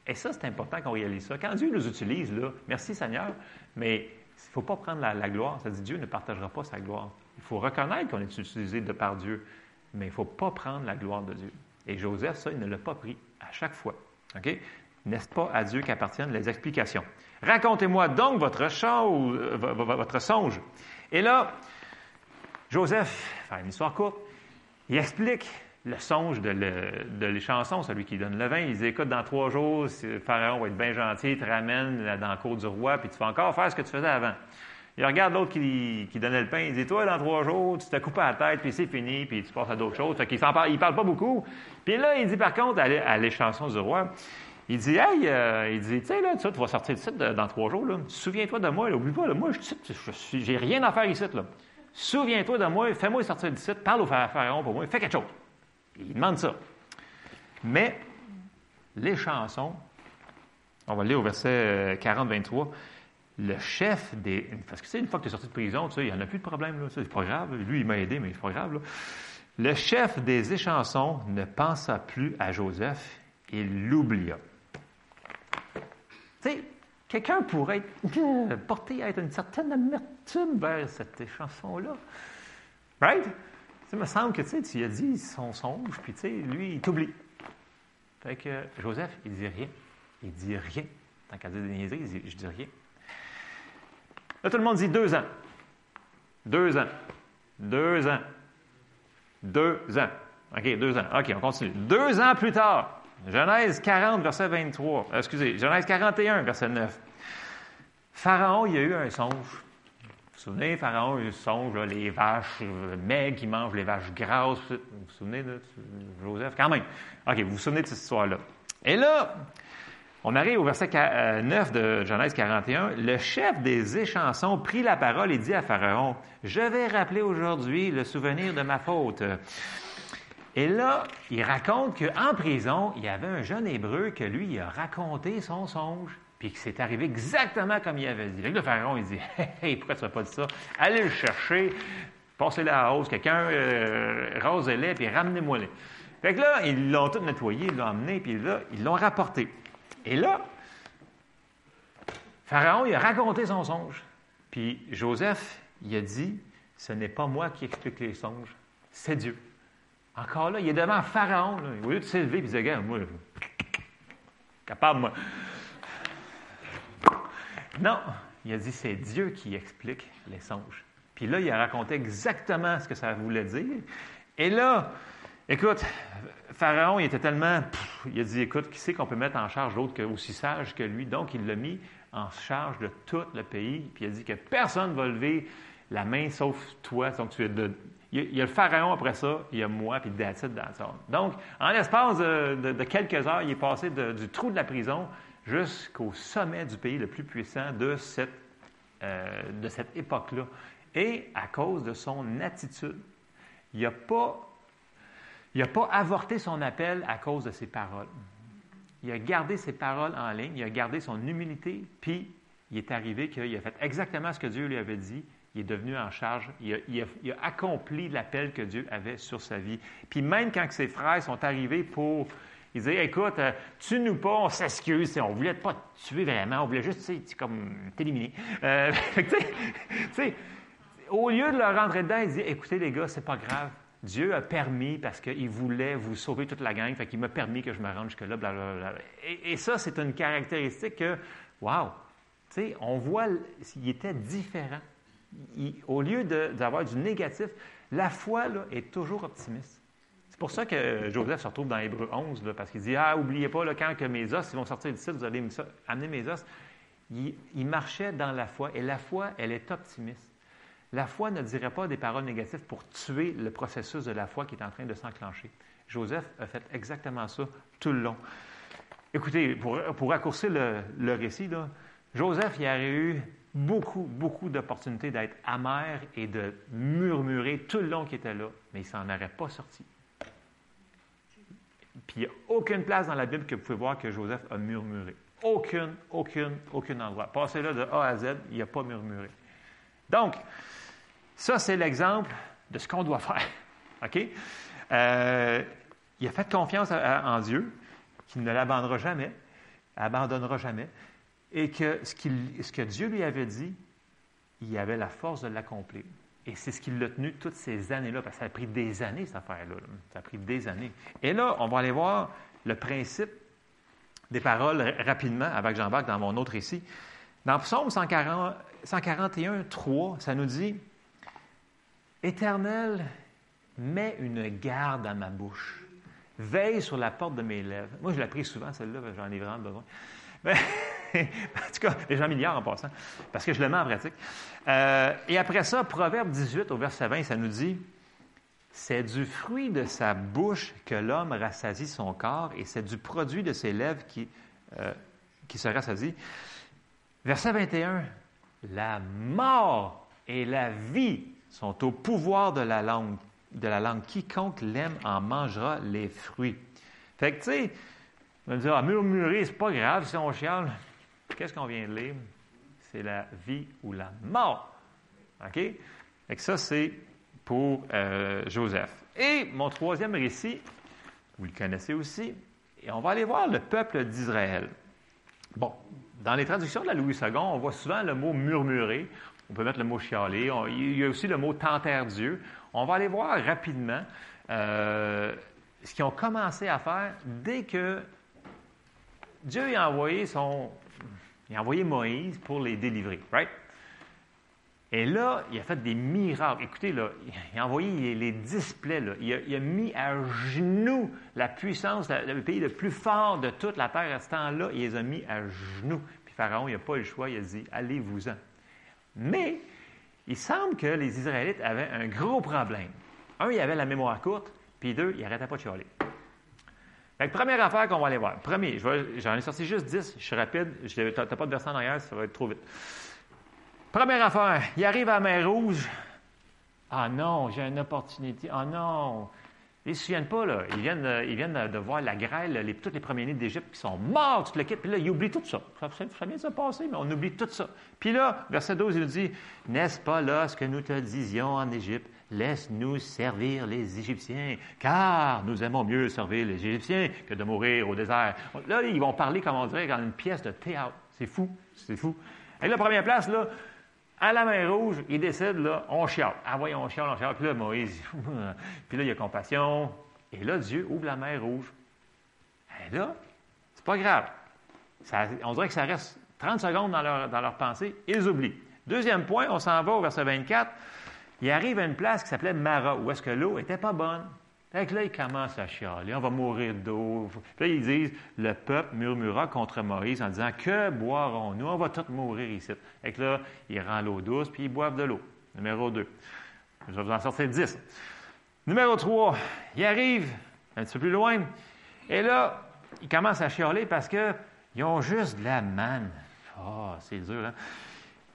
Et ça, c'est important qu'on réalise ça. Quand Dieu nous utilise, là, merci Seigneur, mais il ne faut pas prendre la, la gloire. Ça dit Dieu ne partagera pas sa gloire. Il faut reconnaître qu'on est utilisé de par Dieu, mais il ne faut pas prendre la gloire de Dieu. Et Joseph, ça, il ne l'a pas pris à chaque fois. OK? N'est-ce pas à Dieu qu'appartiennent les explications? Racontez-moi donc votre, euh, votre songe. Et là, Joseph, faire une histoire courte, il explique le songe de, le, de les chansons, celui qui donne le vin. Il dit Écoute, dans trois jours, Pharaon va être bien gentil, il te ramène dans la cour du roi, puis tu vas encore faire ce que tu faisais avant. Il regarde l'autre qui, qui, donnait le pain, il dit Toi, dans trois jours, tu t'es coupé la tête, puis c'est fini, puis tu passes à d'autres choses. Fait qu'il ne parle, pas beaucoup. Puis là, il dit par contre, à, à les chansons du roi, il dit Hey, euh, il dit, tu sais, tu vas sortir de site dans trois jours, là. Souviens-toi de moi, là, oublie pas, moi, je j'ai rien à faire ici. Souviens-toi de moi, fais-moi sortir du site, parle au pharaon pour moi, fais quelque chose. Il demande ça. Mais les chansons, on va lire au verset 40-23, le chef des. Parce que sais, une fois que tu es sorti de prison, tu sais, il n'y en a plus de problème, là. C'est pas grave. Lui, il m'a aidé, mais c'est pas grave, là. Le chef des échansons ne pensa plus à Joseph, il l'oublia. Tu sais, quelqu'un pourrait être porté à être une certaine amertume vers cette échanson-là. Right? Ça me semble que tu sais, tu as dit son songe, puis tu sais, lui, il t'oublie. Fait que Joseph, il dit rien. Il dit rien. Tant qu'à dire des niaiseries, il dit Je dis rien. Là, tout le monde dit deux ans. Deux ans. Deux ans. Deux ans. OK, deux ans. OK, on continue. Deux ans plus tard, Genèse 40, verset 23. Excusez, Genèse 41, verset 9. Pharaon, il a eu un songe. Vous vous souvenez, Pharaon, il songe, là, les vaches maigres qui mangent les vaches grasses. Vous vous souvenez de Joseph? Quand même. OK, vous vous souvenez de cette histoire-là. Et là, on arrive au verset 9 de Genèse 41. Le chef des échansons prit la parole et dit à Pharaon, Je vais rappeler aujourd'hui le souvenir de ma faute. Et là, il raconte qu'en prison, il y avait un jeune hébreu que lui, a raconté son songe, puis que c'est arrivé exactement comme il avait dit. Le Pharaon, il dit Hey, pourquoi tu pas dit ça? Allez le chercher, passez-le à la hausse, quelqu'un euh, rasez-les, puis ramenez-moi-les. Fait que là, ils l'ont tout nettoyé, ils l'ont amené, puis là, ils l'ont rapporté. Et là, Pharaon, il a raconté son songe. Puis Joseph, il a dit, ce n'est pas moi qui explique les songes, c'est Dieu. Encore là, il est devant Pharaon. Là. Au lieu de s'élever et de dire, moi, capable, moi. Non, il a dit, c'est Dieu qui explique les songes. Puis là, il a raconté exactement ce que ça voulait dire. Et là, écoute, Pharaon, il était tellement. Pff, il a dit écoute, qui c'est qu'on peut mettre en charge d'autre aussi sage que lui? Donc, il l'a mis en charge de tout le pays. Puis il a dit que personne ne va lever la main sauf toi. Donc, tu es de. Il y a le Pharaon après ça, il y a moi, puis it, that's all. Donc, en l'espace de, quelques heures, il est passé du trou de la prison jusqu'au sommet du pays le plus puissant de cette, euh, de cette époque-là. Et à cause de son attitude, il n'a pas il n'a pas avorté son appel à cause de ses paroles. Il a gardé ses paroles en ligne, il a gardé son humilité, puis il est arrivé qu'il a fait exactement ce que Dieu lui avait dit. Il est devenu en charge. Il a, il il accompli l'appel que Dieu avait sur sa vie. Puis même quand ses frères sont arrivés pour ils disaient, écoute, euh, tue-nous pas, on s'excuse, on voulait pas te tuer vraiment, on voulait juste, tu sais, comme t'éliminer. Euh, [LAUGHS] au lieu de leur rentrer dedans, ils disaient, écoutez les gars, c'est pas grave, Dieu a permis parce qu'il voulait vous sauver toute la gang, fait qu'il m'a permis que je me rende jusque-là, blablabla. Et, et ça, c'est une caractéristique que, wow, tu sais, on voit, il était différent. Au lieu d'avoir du négatif, la foi là, est toujours optimiste. pour ça que Joseph se retrouve dans Hébreu 11, là, parce qu'il dit Ah, oubliez pas, quand que mes os ils vont sortir d'ici, vous allez amener mes os. Il marchait dans la foi, et la foi, elle est optimiste. La foi ne dirait pas des paroles négatives pour tuer le processus de la foi qui est en train de s'enclencher. Joseph a fait exactement ça tout le long. Écoutez, pour, raccourcir le, récit, Joseph il a eu beaucoup, beaucoup d'opportunités d'être amer et de murmurer tout le long qu'il était là, mais il s'en aurait pas sorti. Puis il n'y a aucune place dans la Bible que vous pouvez voir que Joseph a murmuré. Aucune, aucune, aucun endroit. Passez là de A à Z, il n'a pas murmuré. Donc, ça, c'est l'exemple de ce qu'on doit faire. [LAUGHS] OK? Euh, il a fait confiance en Dieu, qu'il ne l'abandonnera jamais, abandonnera jamais, et que ce, que Dieu lui avait dit, il avait la force de l'accomplir. Et c'est ce qui l'a tenu toutes ces années-là, parce que ça a pris des années, cette affaire-là. Ça a pris des années. Et là, on va aller voir le principe des paroles rapidement, avec Jean-Baptiste, dans mon autre récit. Dans Psaume 140, 141, 3, ça nous dit Éternel, mets une garde à ma bouche Veille sur la porte de mes lèvres. Moi, je l'ai pris souvent, celle-là, j'en ai vraiment besoin. [LAUGHS] En tout cas, les gens milliards en passant, parce que je le mets en pratique. Euh, et après ça, Proverbe 18 au verset 20, ça nous dit C'est du fruit de sa bouche que l'homme rassasie son corps, et c'est du produit de ses lèvres qui, euh, qui se rassasie. Verset 21 La mort et la vie sont au pouvoir de la langue de la langue. Quiconque l'aime en mangera les fruits. Fait que, tu sais, on va dire, ah, murmurer, c'est pas grave si on chiale. Qu'est-ce qu'on vient de lire? C'est la vie ou la mort. OK? Fait que ça, c'est pour euh, Joseph. Et mon troisième récit, vous le connaissez aussi, et on va aller voir le peuple d'Israël. Bon, dans les traductions de la Louis II, on voit souvent le mot murmurer. On peut mettre le mot chialer. il y a aussi le mot tenter Dieu. On va aller voir rapidement euh, ce qu'ils ont commencé à faire dès que Dieu a envoyé son. Il a envoyé Moïse pour les délivrer, right? Et là, il a fait des miracles. Écoutez, là, il a envoyé les displays. Là. Il, a, mis à genoux la puissance, le pays le plus fort de toute la terre à ce temps-là. Il les a mis à genoux. Puis Pharaon, il n'a pas eu le choix. Il a dit Allez-vous-en. Mais il semble que les Israélites avaient un gros problème. Un, il avait la mémoire courte, puis deux, il n'arrêtait pas de chialer. Fait première affaire qu'on va aller voir. Premier, j'en ai sorti juste dix, je suis rapide, tu n'as pas de verset en arrière, ça va être trop vite. Première affaire, il arrive à la mer Rouge. Ah non, j'ai une opportunité. Ah non, ils ne se souviennent pas, là. Ils viennent, de, ils viennent de voir la grêle, les, tous les premiers-nés d'Égypte qui sont morts, tout le kit. Puis là, ils oublient tout ça. Ça, vient de se passer, mais on oublie tout ça. Puis là, verset 12, il nous dit N'est-ce pas là ce que nous te disions en Égypte? Laisse-nous servir les Égyptiens, car nous aimons mieux servir les Égyptiens que de mourir au désert. Là, ils vont parler, comme on dirait, dans une pièce de théâtre. C'est fou, c'est fou. Et la première place, là, à la main rouge, il décide, là, on chiale. Ah oui, on chiale, on chiale. Puis là, Moïse, [LAUGHS] puis là, il y a compassion. Et là, Dieu ouvre la mer rouge. Et là, c'est pas grave. on dirait que ça reste 30 secondes dans leur, dans leur pensée. Ils oublient. Deuxième point, on s'en va au verset 24. Il arrive à une place qui s'appelait Mara, où est-ce que l'eau n'était pas bonne. Fait que là, ils commencent à chialer. On va mourir d'eau. Puis là, ils disent Le peuple murmura contre Moïse en disant Que boirons-nous? On va tous mourir ici. Fait que là, il rend l'eau douce, puis ils boivent de l'eau. Numéro 2. Je vais vous en sortir 10. Numéro 3. Il arrive un petit peu plus loin. Et là, ils commencent à chialer parce qu'ils ont juste de la manne. Ah, oh, c'est dur, hein?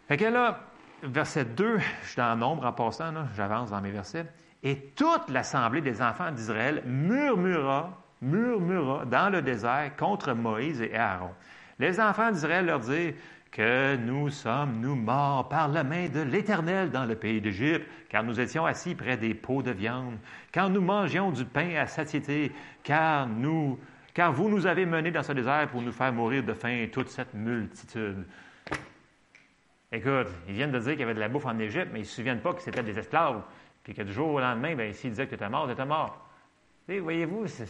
Fait que là, verset 2, je suis dans le nombre en passant, j'avance dans mes versets. Et toute l'assemblée des enfants d'Israël murmura, murmura dans le désert contre Moïse et Aaron. Les enfants d'Israël leur dirent que nous sommes, nous, morts par la main de l'Éternel dans le pays d'Égypte, car nous étions assis près des pots de viande, quand nous mangions du pain à satiété, car nous, car vous nous avez menés dans ce désert pour nous faire mourir de faim toute cette multitude. Écoute, ils viennent de dire qu'il y avait de la bouffe en Égypte, mais ils ne se souviennent pas que c'était des esclaves. Puis que du jour au lendemain, bien, s'il disait que tu étais mort, tu étais mort. voyez-vous, ça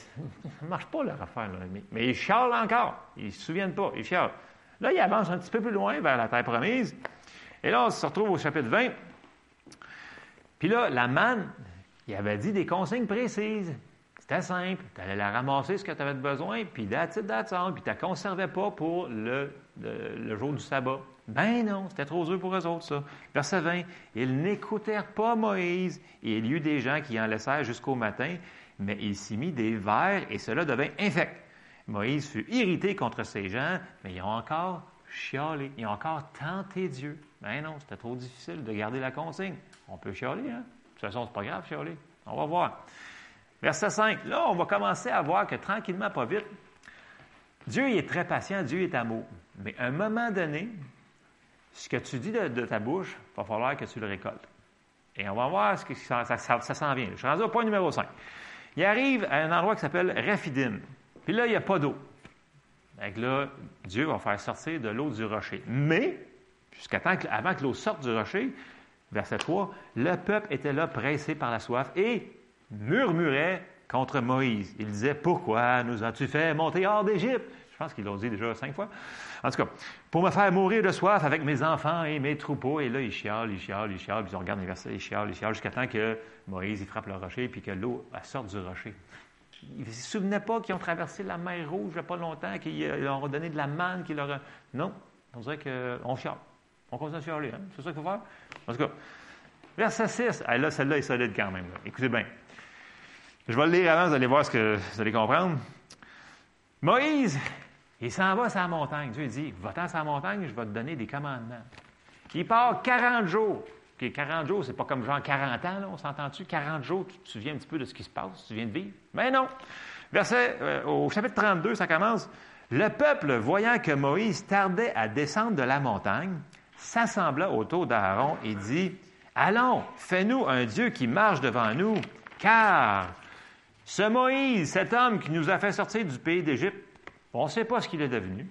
ne marche pas leur affaire. Là. Mais, ils chialent encore. Ils ne se souviennent pas. Ils chialent. Là, ils avancent un petit peu plus loin vers la terre promise. Et là, on se retrouve au chapitre 20. Puis là, la manne, il avait dit des consignes précises. C'était simple. Tu allais la ramasser ce que tu avais besoin, puis that's all. Puis tu ne conservais pas pour le, jour du sabbat. Ben non, c'était trop dur pour eux autres, ça. Verset 20. Ils n'écoutèrent pas Moïse, et il y eut des gens qui en laissèrent jusqu'au matin, mais il s'y mit des vers, et cela devint infect. Moïse fut irrité contre ces gens, mais ils ont encore chialé. Ils ont encore tenté Dieu. Ben non, c'était trop difficile de garder la consigne. On peut chialer, hein? De toute façon, c'est pas grave, chialer. On va voir. Verset 5. Là, on va commencer à voir que tranquillement, pas vite, Dieu il est très patient, Dieu est amour. Mais à un moment donné, ce que tu dis de, ta bouche, il va falloir que tu le récoltes. Et on va voir ce que ça, s'en vient. Je suis rendu au point numéro 5. Il arrive à un endroit qui s'appelle Raphidim. Puis là, il n'y a pas d'eau. Donc là, Dieu va faire sortir de l'eau du rocher. Mais, jusqu'à avant que l'eau sorte du rocher, verset 3, le peuple était là pressé par la soif et murmurait contre Moïse. Il disait, pourquoi nous as-tu fait monter hors d'Égypte? Je pense qu'ils l'ont dit déjà cinq fois. En tout cas, pour me faire mourir de soif avec mes enfants et mes troupeaux. Et là, ils chialent, ils chialent, ils chialent. Puis ils regardent les versets, ils chialent, ils chialent, jusqu'à temps que Moïse, il frappe le rocher, puis que l'eau sorte du rocher. Ils ne se souvenaient pas qu'ils ont traversé la mer Rouge il n'y a pas longtemps, qu'ils euh, leur ont donné de la manne, qu'ils leur Non, on dirait qu'on chiale. On continue à chialer. Hein? C'est ça qu'il faut faire? En tout cas, verset 6. Ah, là, celle-là est solide quand même. Écoutez bien. Je vais le lire avant, vous allez voir ce que vous allez comprendre. Moïse, il s'en va sur montagne. Dieu dit Va-t'en sur montagne, je vais te donner des commandements. Il part 40 jours. 40 jours, c'est pas comme genre 40 ans, on s'entend-tu? 40 jours, tu te souviens un petit peu de ce qui se passe, tu viens de vivre? Mais non! Verset, euh, au chapitre 32, ça commence. Le peuple, voyant que Moïse tardait à descendre de la montagne, s'assembla autour d'Aaron et dit Allons, fais-nous un Dieu qui marche devant nous, car ce Moïse, cet homme qui nous a fait sortir du pays d'Égypte, on ne sait pas ce qu'il est devenu.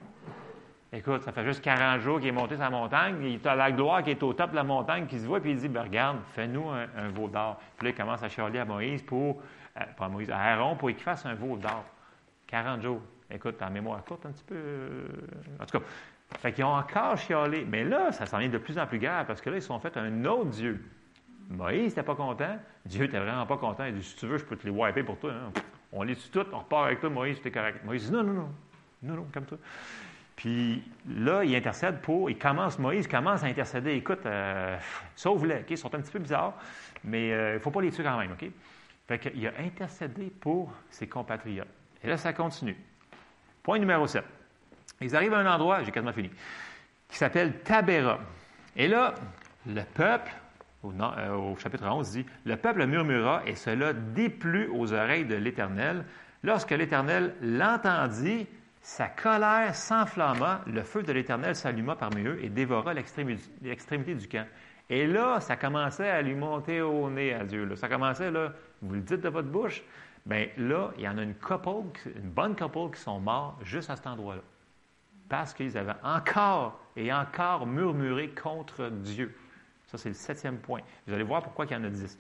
Écoute, ça fait juste 40 jours qu'il est monté sa montagne. Il a la gloire qui est au top de la montagne qui se voit, puis il dit ben, Regarde, fais-nous un, veau d'or. Puis là, il commence à chialer à Moïse pour. Euh, pas à Moïse, à Aaron pour qu'il fasse un veau d'or. 40 jours. Écoute, en mémoire courte un petit peu. Euh, en tout cas, fait qu'ils ont encore chialé. Mais là, ça s'en vient de plus en plus grave parce que là, ils se sont fait un autre Dieu. Moïse n'était pas content. Dieu n'était vraiment pas content. Il dit Si tu veux, je peux te les wiper pour toi. Hein. On les tue toutes, on repart avec toi, Moïse, tu es correct. Moïse dit Non, non, non. Non, non, comme toi. Puis là, il intercède pour, il commence, Moïse commence à intercéder. Écoute, euh, sauve-les? Ils sont un petit peu bizarres, mais euh, il ne faut pas les tuer quand même, OK? Fait qu'il a intercédé pour ses compatriotes. Et là, ça continue. Point numéro 7. Ils arrivent à un endroit, j'ai quasiment fini, qui s'appelle Tabera. Et là, le peuple, au, euh, au, chapitre 11, dit Le peuple murmura, et cela déplut aux oreilles de l'Éternel. Lorsque l'Éternel l'entendit, sa colère s'enflamma, le feu de l'Éternel s'alluma parmi eux et dévora l'extrémité du camp. Et là, ça commençait à lui monter au nez à Dieu. Ça commençait, là, vous le dites de votre bouche, bien là, il y en a une couple, une bonne couple qui sont morts juste à cet endroit-là. Parce qu'ils avaient encore et encore murmuré contre Dieu. Ça, c'est le septième point. Vous allez voir pourquoi il y en a dix.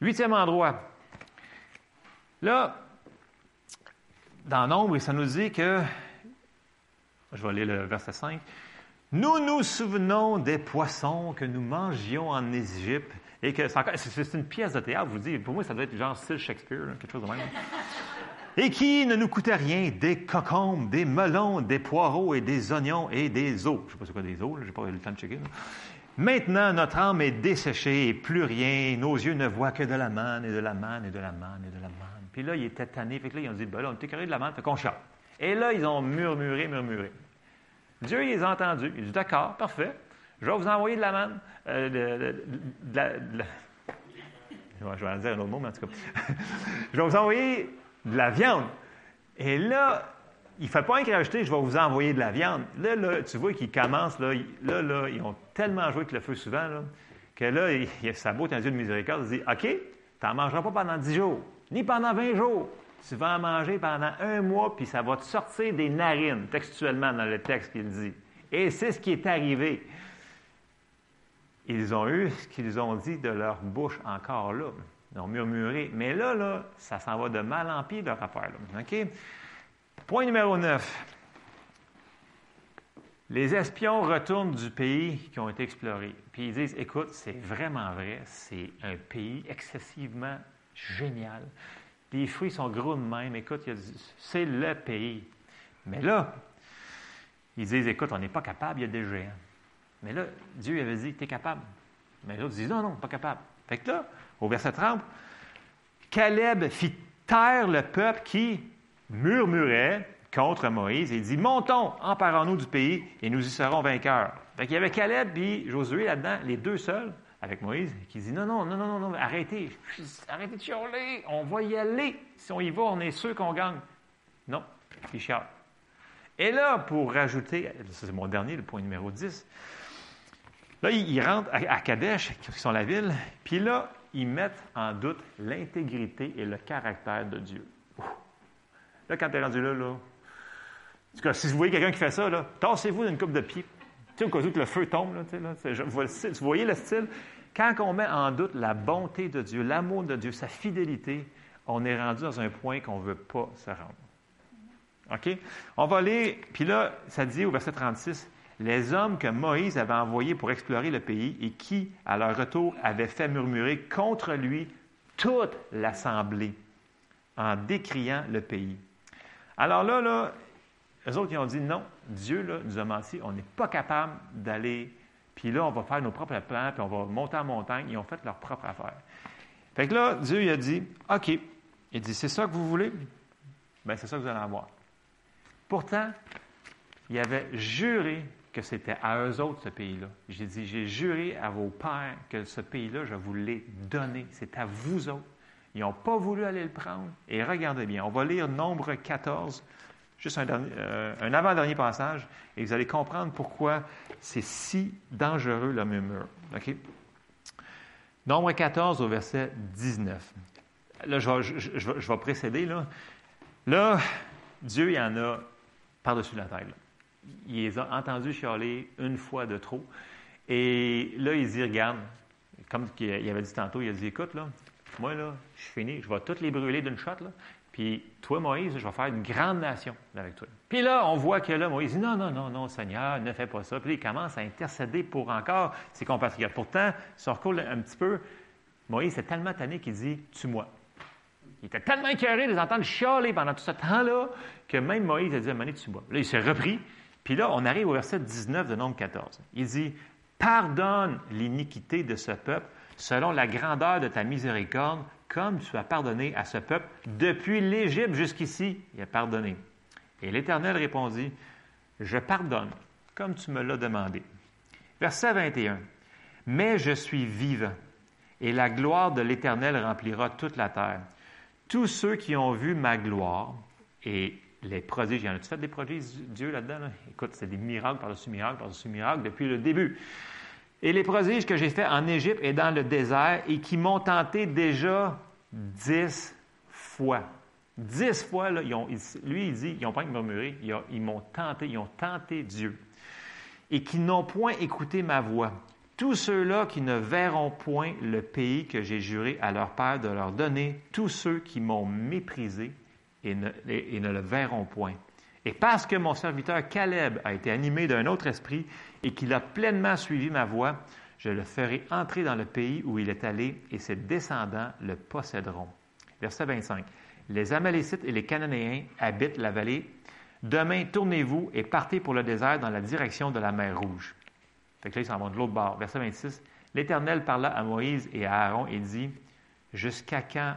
Huitième endroit. Là, dans Nombre, ça nous dit que, je vais lire le verset 5, nous nous souvenons des poissons que nous mangions en Égypte et que c'est une pièce de théâtre, je vous dis, pour moi, ça doit être genre style Shakespeare, quelque chose de même. [LAUGHS] et qui ne nous coûtait rien, des cocombes, des melons, des poireaux et des oignons et des os. Je ne sais pas c'est quoi des os, je n'ai pas eu le temps de checker. Maintenant, notre âme est desséchée et plus rien. Nos yeux ne voient que de la manne et de la manne et de la manne et de la manne. Puis là, il était tanné. Fait là, ils ont dit, ben là, on était carré de la menthe, fait qu'on chante. Et là, ils ont murmuré, murmuré. Dieu, il les a entendus. Il dit, d'accord, parfait. Je vais vous envoyer de la manne. Euh, de, la, [LAUGHS] je vais en dire un autre mot, mais en tout cas. [LAUGHS] je vais vous envoyer de la viande. Et là, il ne fait pas un rajouter, je vais vous envoyer de la viande. Là, là tu vois qu'ils commencent, là, là, là, ils ont tellement joué avec le feu souvent, là, que là, il, il, sa beau un Dieu de miséricorde, il dit, OK, tu n'en mangeras pas pendant dix jours ni pendant 20 jours. Tu vas en manger pendant un mois, puis ça va te sortir des narines, textuellement dans le texte qu'il dit. Et c'est ce qui est arrivé. Ils ont eu ce qu'ils ont dit de leur bouche encore là. Ils ont murmuré. Mais là, là, ça s'en va de mal en pis, leur affaire. Là. OK? Point numéro 9. Les espions retournent du pays qui ont été explorés. Puis ils disent, écoute, c'est vraiment vrai, c'est un pays excessivement génial. Les fruits sont gros de même. Écoute, c'est le pays. Mais là, ils disent, écoute, on n'est pas capable, il y a des géants. Mais là, Dieu avait dit, tu es capable. Mais l'autre dit, non, non, pas capable. Fait que là, au verset 30, Caleb fit taire le peuple qui murmurait contre Moïse et dit, montons, emparons-nous du pays et nous y serons vainqueurs. Fait qu'il y avait Caleb et Josué là-dedans, les deux seuls, avec Moïse, qui dit, non, non, non, non, non, arrêtez, [LAUGHS] arrêtez de chialer, on va y aller. Si on y va, on est sûr qu'on gagne. Non, il chiale. Et là, pour rajouter, c'est mon dernier, le point numéro 10, là, ils rentrent à Kadesh, qui sont la ville, puis là, ils mettent en doute l'intégrité et le caractère de Dieu. Là, quand tu es rendu là, là, en tout cas, si vous voyez quelqu'un qui fait ça, là, tassez-vous d'une coupe de pied. Tu sais, au que le feu tombe, là, tu, voyez le style? Quand on met en doute la bonté de Dieu, l'amour de Dieu, sa fidélité, on est rendu dans un point qu'on ne veut pas se rendre. OK? On va aller, puis là, ça dit au verset 36, les hommes que Moïse avait envoyés pour explorer le pays et qui, à leur retour, avaient fait murmurer contre lui toute l'assemblée en décriant le pays. Alors là, là, eux autres, ils ont dit non, Dieu nous a menti, on n'est pas capable d'aller, puis là, on va faire nos propres plans, puis on va monter en montagne. Ils ont fait leur propre affaire. Fait que là, Dieu, il a dit OK. Il dit C'est ça que vous voulez? Bien, c'est ça que vous allez avoir. Pourtant, il avait juré que c'était à eux autres ce pays-là. J'ai dit, j'ai juré à vos pères que ce pays-là, je vous l'ai donné. C'est à vous autres. Ils n'ont pas voulu aller le prendre. Et regardez bien, on va lire Nombre 14, juste un, euh, un avant-dernier passage, et vous allez comprendre pourquoi c'est si dangereux le murmure. Nombre 14 au verset 19. Là, je vais, précéder. Là. Dieu, il en a par-dessus la tête. Il les a entendus chialer une fois de trop. Et là, il dit, regarde, comme il avait dit tantôt, il a dit, écoute, là, moi, là, je suis fini, je vais toutes les brûler d'une shot, là. Puis toi, Moïse, je vais faire une grande nation avec toi. Puis là, on voit que là, Moïse dit non, non, non, non, Seigneur, ne fais pas ça. Puis il commence à intercéder pour encore ses compatriotes. Pourtant, ça recoule un petit peu. Moïse est tellement tanné qu'il dit Tue-moi. Il était tellement écœuré de les entendre chialer pendant tout ce temps-là que même Moïse a dit un tue-moi. Là, il s'est repris. Puis là, on arrive au verset 19 de Nombre 14. Il dit Pardonne l'iniquité de ce peuple selon la grandeur de ta miséricorde, comme tu as pardonné à ce peuple depuis l'Égypte jusqu'ici. Il a pardonné. Et l'Éternel répondit, Je pardonne, comme tu me l'as demandé. Verset 21. Mais je suis vivant, et la gloire de l'Éternel remplira toute la terre. Tous ceux qui ont vu ma gloire et les prodiges, y en a-tu fait des prodiges, Dieu, là-dedans? Écoute, c'est des miracles par-dessus miracles par-dessus miracles depuis le début et les prodiges que j'ai faits en Égypte et dans le désert et qui m'ont tenté déjà dix fois. Dix fois, là, lui, il dit, ils n'ont pas murmuré, ils m'ont tenté, ils ont tenté Dieu. Et qui n'ont point écouté ma voix. Tous ceux-là qui ne verront point le pays que j'ai juré à leur père de leur donner, tous ceux qui m'ont méprisé et ne, et ne le verront point. Et parce que mon serviteur Caleb a été animé d'un autre esprit, et qu'il a pleinement suivi ma voie, je le ferai entrer dans le pays où il est allé et ses descendants le posséderont. Verset 25. Les Amalécites et les Cananéens habitent la vallée. Demain, tournez-vous et partez pour le désert dans la direction de la mer Rouge. Fait que là, ils s'en vont de l'autre bord. Verset 26. L'Éternel parla à Moïse et à Aaron et dit Jusqu'à quand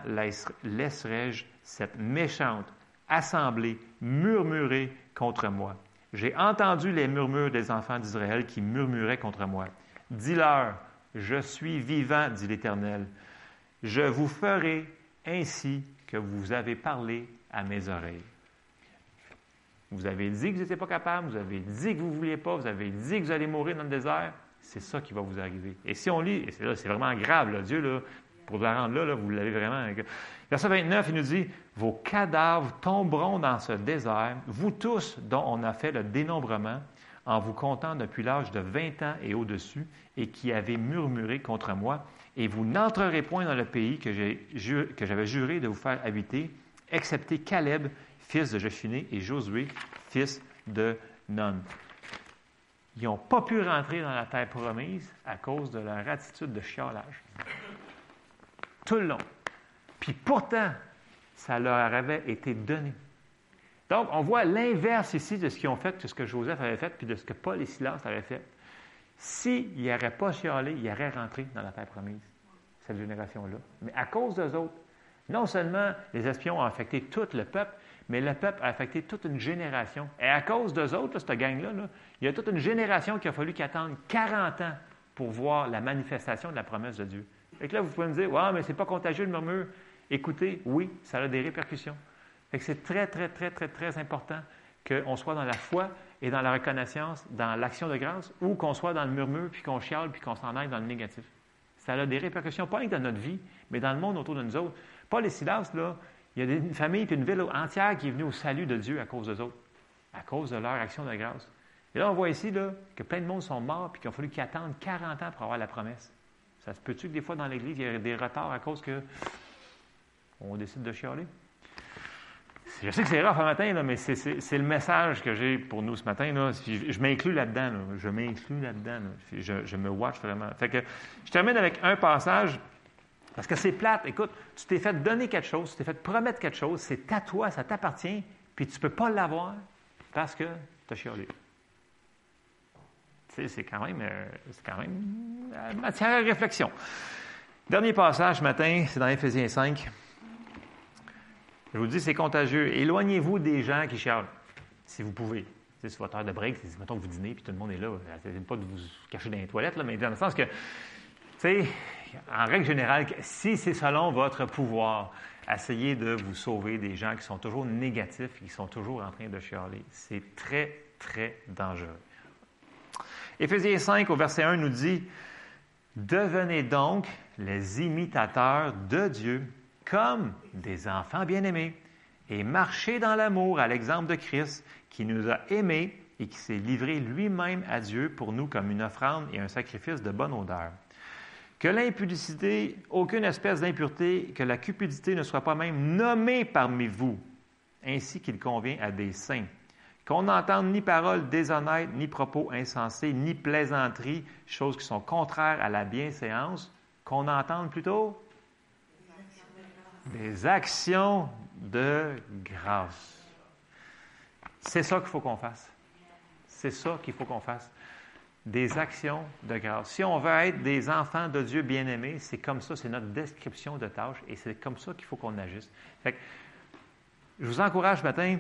laisserai-je cette méchante assemblée murmurer contre moi j'ai entendu les murmures des enfants d'Israël qui murmuraient contre moi. Dis-leur, je suis vivant, dit l'Éternel. Je vous ferai ainsi que vous avez parlé à mes oreilles. Vous avez dit que vous n'étiez pas capable, vous avez dit que vous ne vouliez pas, vous avez dit que vous allez mourir dans le désert. C'est ça qui va vous arriver. Et si on lit, et c'est vraiment grave, Dieu, là, pour la rendre là, là vous l'avez vraiment. Verset 29, il nous dit Vos cadavres tomberont dans ce désert, vous tous dont on a fait le dénombrement, en vous comptant depuis l'âge de 20 ans et au-dessus, et qui avez murmuré contre moi, et vous n'entrerez point dans le pays que, j'avais juré de vous faire habiter, excepté Caleb, fils de Jephuné, et Josué, fils de Nun. Ils n'ont pas pu rentrer dans la terre promise à cause de leur attitude de chialage tout le long. Puis pourtant, ça leur avait été donné. Donc, on voit l'inverse ici de ce qu'ils ont fait, de ce que Joseph avait fait, puis de ce que Paul et Silas avaient fait. S'ils n'auraient pas chialé, ils auraient rentré dans la terre promise, cette génération-là. Mais à cause d'eux autres, non seulement les espions ont affecté tout le peuple, mais le peuple a affecté toute une génération. Et à cause d'eux autres, cette gang-là, il y a toute une génération qui a fallu qu'attendre 40 ans pour voir la manifestation de la promesse de Dieu. Et là, vous pouvez me dire, ouais, mais c'est pas contagieux le murmure. Écoutez, oui, ça a des répercussions. c'est très, très, très, très, très important qu'on soit dans la foi et dans la reconnaissance, dans l'action de grâce, ou qu'on soit dans le murmure, puis qu'on chiale, puis qu'on s'en aille dans le négatif. Ça a des répercussions, pas que dans notre vie, mais dans le monde autour de nous autres. Paul et Silas, là, il y a une famille puis une ville entière qui est venue au salut de Dieu à cause d'eux autres, à cause de leur action de grâce. Et là, on voit ici là, que plein de monde sont morts puis qu'il a fallu qu'ils attendent 40 ans pour avoir la promesse. Ça se peut-tu que des fois dans l'Église, il y a des retards à cause que on décide de chialer? Je sais que c'est rare ce matin, mais c'est le message que j'ai pour nous ce matin. Je, m'inclus là-dedans. Je m'inclus là-dedans. Je, me watch vraiment. Fait que, je termine avec un passage, parce que c'est plate. Écoute, tu t'es fait donner quelque chose, tu t'es fait promettre quelque chose, c'est à toi, ça t'appartient, puis tu ne peux pas l'avoir parce que tu as chialé. C'est quand même, euh, c'est quand même euh, matière à réflexion. Dernier passage ce matin, c'est dans Éphésiens 5. Je vous dis, c'est contagieux. Éloignez-vous des gens qui chialent, si vous pouvez. C'est votre heure de break, c'est mettons que vous dînez, puis tout le monde est là. Essayez pas de vous cacher dans les toilettes, mais dans le sens que, tu sais, en règle générale, si c'est selon votre pouvoir, essayez de vous sauver des gens qui sont toujours négatifs, qui sont toujours en train de chialer. C'est très, très dangereux. Éphésiens 5 au verset 1 nous dit, Devenez donc les imitateurs de Dieu comme des enfants bien-aimés et marchez dans l'amour à l'exemple de Christ qui nous a aimés et qui s'est livré lui-même à Dieu pour nous comme une offrande et un sacrifice de bonne odeur. Que l'impudicité, aucune espèce d'impureté, que la cupidité ne soit pas même nommée parmi vous, ainsi qu'il convient à des saints qu'on n'entende ni paroles déshonnêtes, ni propos insensés, ni plaisanteries, choses qui sont contraires à la bienséance, qu'on entende plutôt des actions de grâce. C'est ça qu'il faut qu'on fasse. C'est ça qu'il faut qu'on fasse. Des actions de grâce. Si on veut être des enfants de Dieu bien-aimés, c'est comme ça, c'est notre description de tâche et c'est comme ça qu'il faut qu'on agisse. je vous encourage ce matin,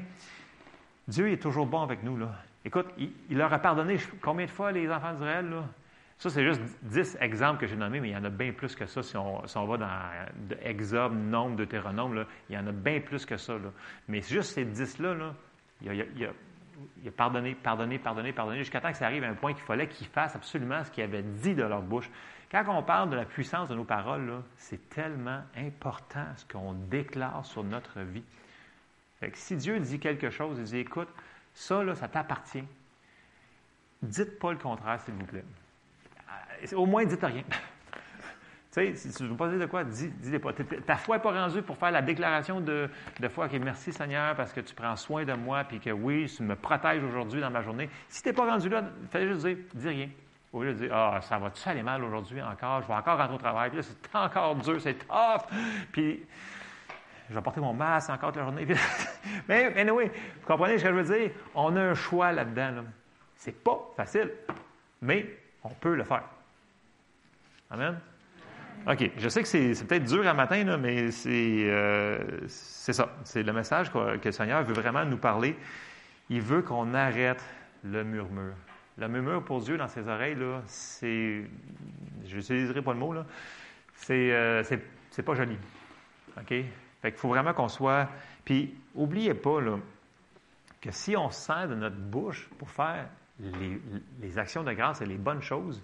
Dieu est toujours bon avec nous. Écoute, il, leur a pardonné combien de fois les enfants d'Israël? Ça, c'est juste dix exemples que j'ai nommés, mais il y en a bien plus que ça. Si on, va dans Exode, Nombre, Deutéronome, il y en a bien plus que ça. Mais juste ces dix-là, il, a, pardonné, pardonné, pardonné, pardonné, jusqu'à temps que ça arrive à un point qu'il fallait qu'ils fassent absolument ce qu'ils avaient dit de leur bouche. Quand on parle de la puissance de nos paroles, c'est tellement important ce qu'on déclare sur notre vie si Dieu dit quelque chose, il dit écoute, ça, là, ça t'appartient. Dites pas le contraire, s'il vous plaît. Au moins, dites rien. [LAUGHS] tu sais, si tu ne veux pas dire de quoi, dis, dis pas. Ta foi n'est pas rendue pour faire la déclaration de, foi, OK, merci Seigneur parce que tu prends soin de moi, puis que oui, tu me protèges aujourd'hui dans ma journée. Si tu n'es pas rendu là, fais juste dire, dis rien. Au lieu de dire, ah, ça va-tu aller mal aujourd'hui encore, je vais encore rentrer au travail, puis là, c'est encore dur, c'est tough. Puis, je vais porter mon masque encore toute la journée. [LAUGHS] mais, anyway, vous comprenez ce que je veux dire? On a un choix là-dedans. Là. C'est pas facile, mais on peut le faire. Amen? OK. Je sais que c'est peut-être dur à matin, mais euh, c'est ça. C'est le message que, le Seigneur veut vraiment nous parler. Il veut qu'on arrête le murmure. Le murmure pour Dieu dans ses oreilles, là, c'est. Je n'utiliserai pas le mot, là. C'est euh, pas joli. OK? Fait qu'il faut vraiment qu'on soit. Puis, oubliez pas, là, que si on sert de notre bouche pour faire les, actions de grâce et les bonnes choses,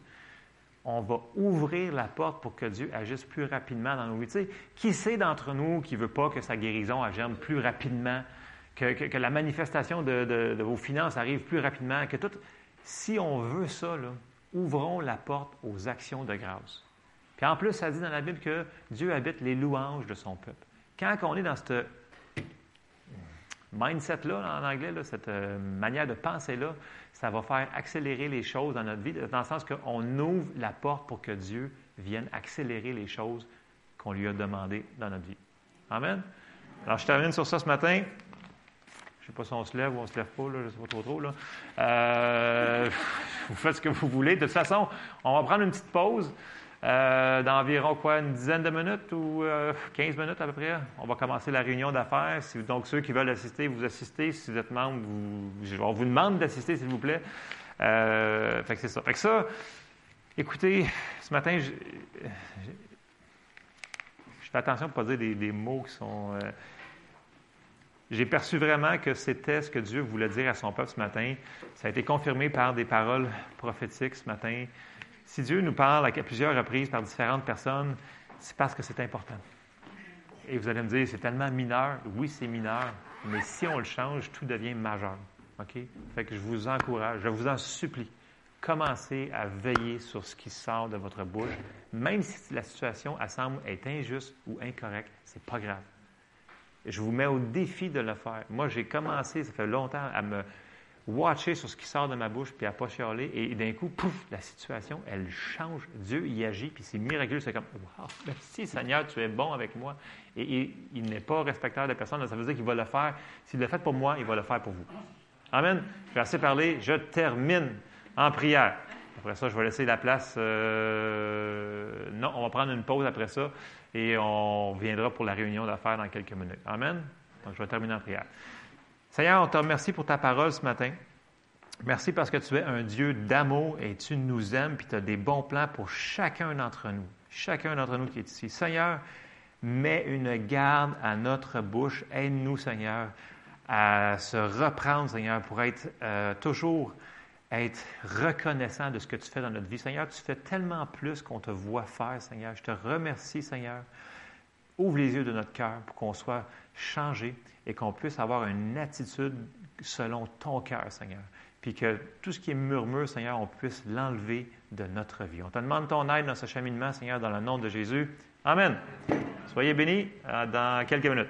on va ouvrir la porte pour que Dieu agisse plus rapidement dans nos vies. Tu sais, qui c'est d'entre nous qui ne veut pas que sa guérison agisse plus rapidement, que, la manifestation de, vos finances arrive plus rapidement, que tout. Si on veut ça, ouvrons la porte aux actions de grâce. Puis en plus, ça dit dans la Bible que Dieu habite les louanges de son peuple. Quand on est dans ce mindset-là, en anglais, cette euh, manière de penser-là, ça va faire accélérer les choses dans notre vie, dans le sens qu'on ouvre la porte pour que Dieu vienne accélérer les choses qu'on lui a demandées dans notre vie. Amen? Alors, je termine sur ça ce matin. Je ne sais pas si on se lève ou on ne se lève pas, là, je ne sais pas trop trop. Là. Euh, [LAUGHS] vous faites ce que vous voulez. De toute façon, on va prendre une petite pause euh, d'environ quoi, une dizaine de minutes ou 15 minutes à peu près. On va commencer la réunion d'affaires. donc, ceux qui veulent assister, vous assistez. Si vous êtes membre, on vous demande d'assister, s'il vous plaît. fait que c'est ça. Fait que ça, écoutez, ce matin, je, fais attention pour ne pas dire des, mots qui sont. Euh, j'ai perçu vraiment que c'était ce que Dieu voulait dire à son peuple ce matin. Ça a été confirmé par des paroles prophétiques ce matin. Si Dieu nous parle à plusieurs reprises par différentes personnes, c'est parce que c'est important. Et vous allez me dire, c'est tellement mineur. Oui, c'est mineur, mais si on le change, tout devient majeur. OK? Fait que je vous encourage, je vous en supplie commencez à veiller sur ce qui sort de votre bouche, même si la situation semble être injuste ou incorrecte, c'est pas grave. Je vous mets au défi de le faire. Moi, j'ai commencé, ça fait longtemps, à me watcher sur ce qui sort de ma bouche, puis à pas chialer, et, d'un coup, pouf, la situation, elle change. Dieu y agit, puis c'est miraculeux. C'est comme, wow, [LAUGHS] merci Seigneur, tu es bon avec moi. Et, il n'est pas respecteur de personne, ça veut dire qu'il va le faire. S'il le fait pour moi, il va le faire pour vous. Amen. Je vais assez parler, je termine en prière. Après ça, je vais laisser la place. Euh, non, on va prendre une pause après ça et on viendra pour la réunion d'affaires dans quelques minutes. Amen. Donc, je vais terminer en prière. Seigneur, on te remercie pour ta parole ce matin. Merci parce que tu es un Dieu d'amour et tu nous aimes, puis tu as des bons plans pour chacun d'entre nous. Chacun d'entre nous qui est ici. Seigneur, mets une garde à notre bouche. Aide-nous, Seigneur, à se reprendre, Seigneur, pour être euh, toujours être reconnaissant de ce que tu fais dans notre vie. Seigneur, tu fais tellement plus qu'on te voit faire, Seigneur. Je te remercie, Seigneur. Ouvre les yeux de notre cœur pour qu'on soit changé et qu'on puisse avoir une attitude selon ton cœur, Seigneur. Puis que tout ce qui est murmure, Seigneur, on puisse l'enlever de notre vie. On te demande ton aide dans ce cheminement, Seigneur, dans le nom de Jésus. Amen. Soyez bénis euh, dans quelques minutes.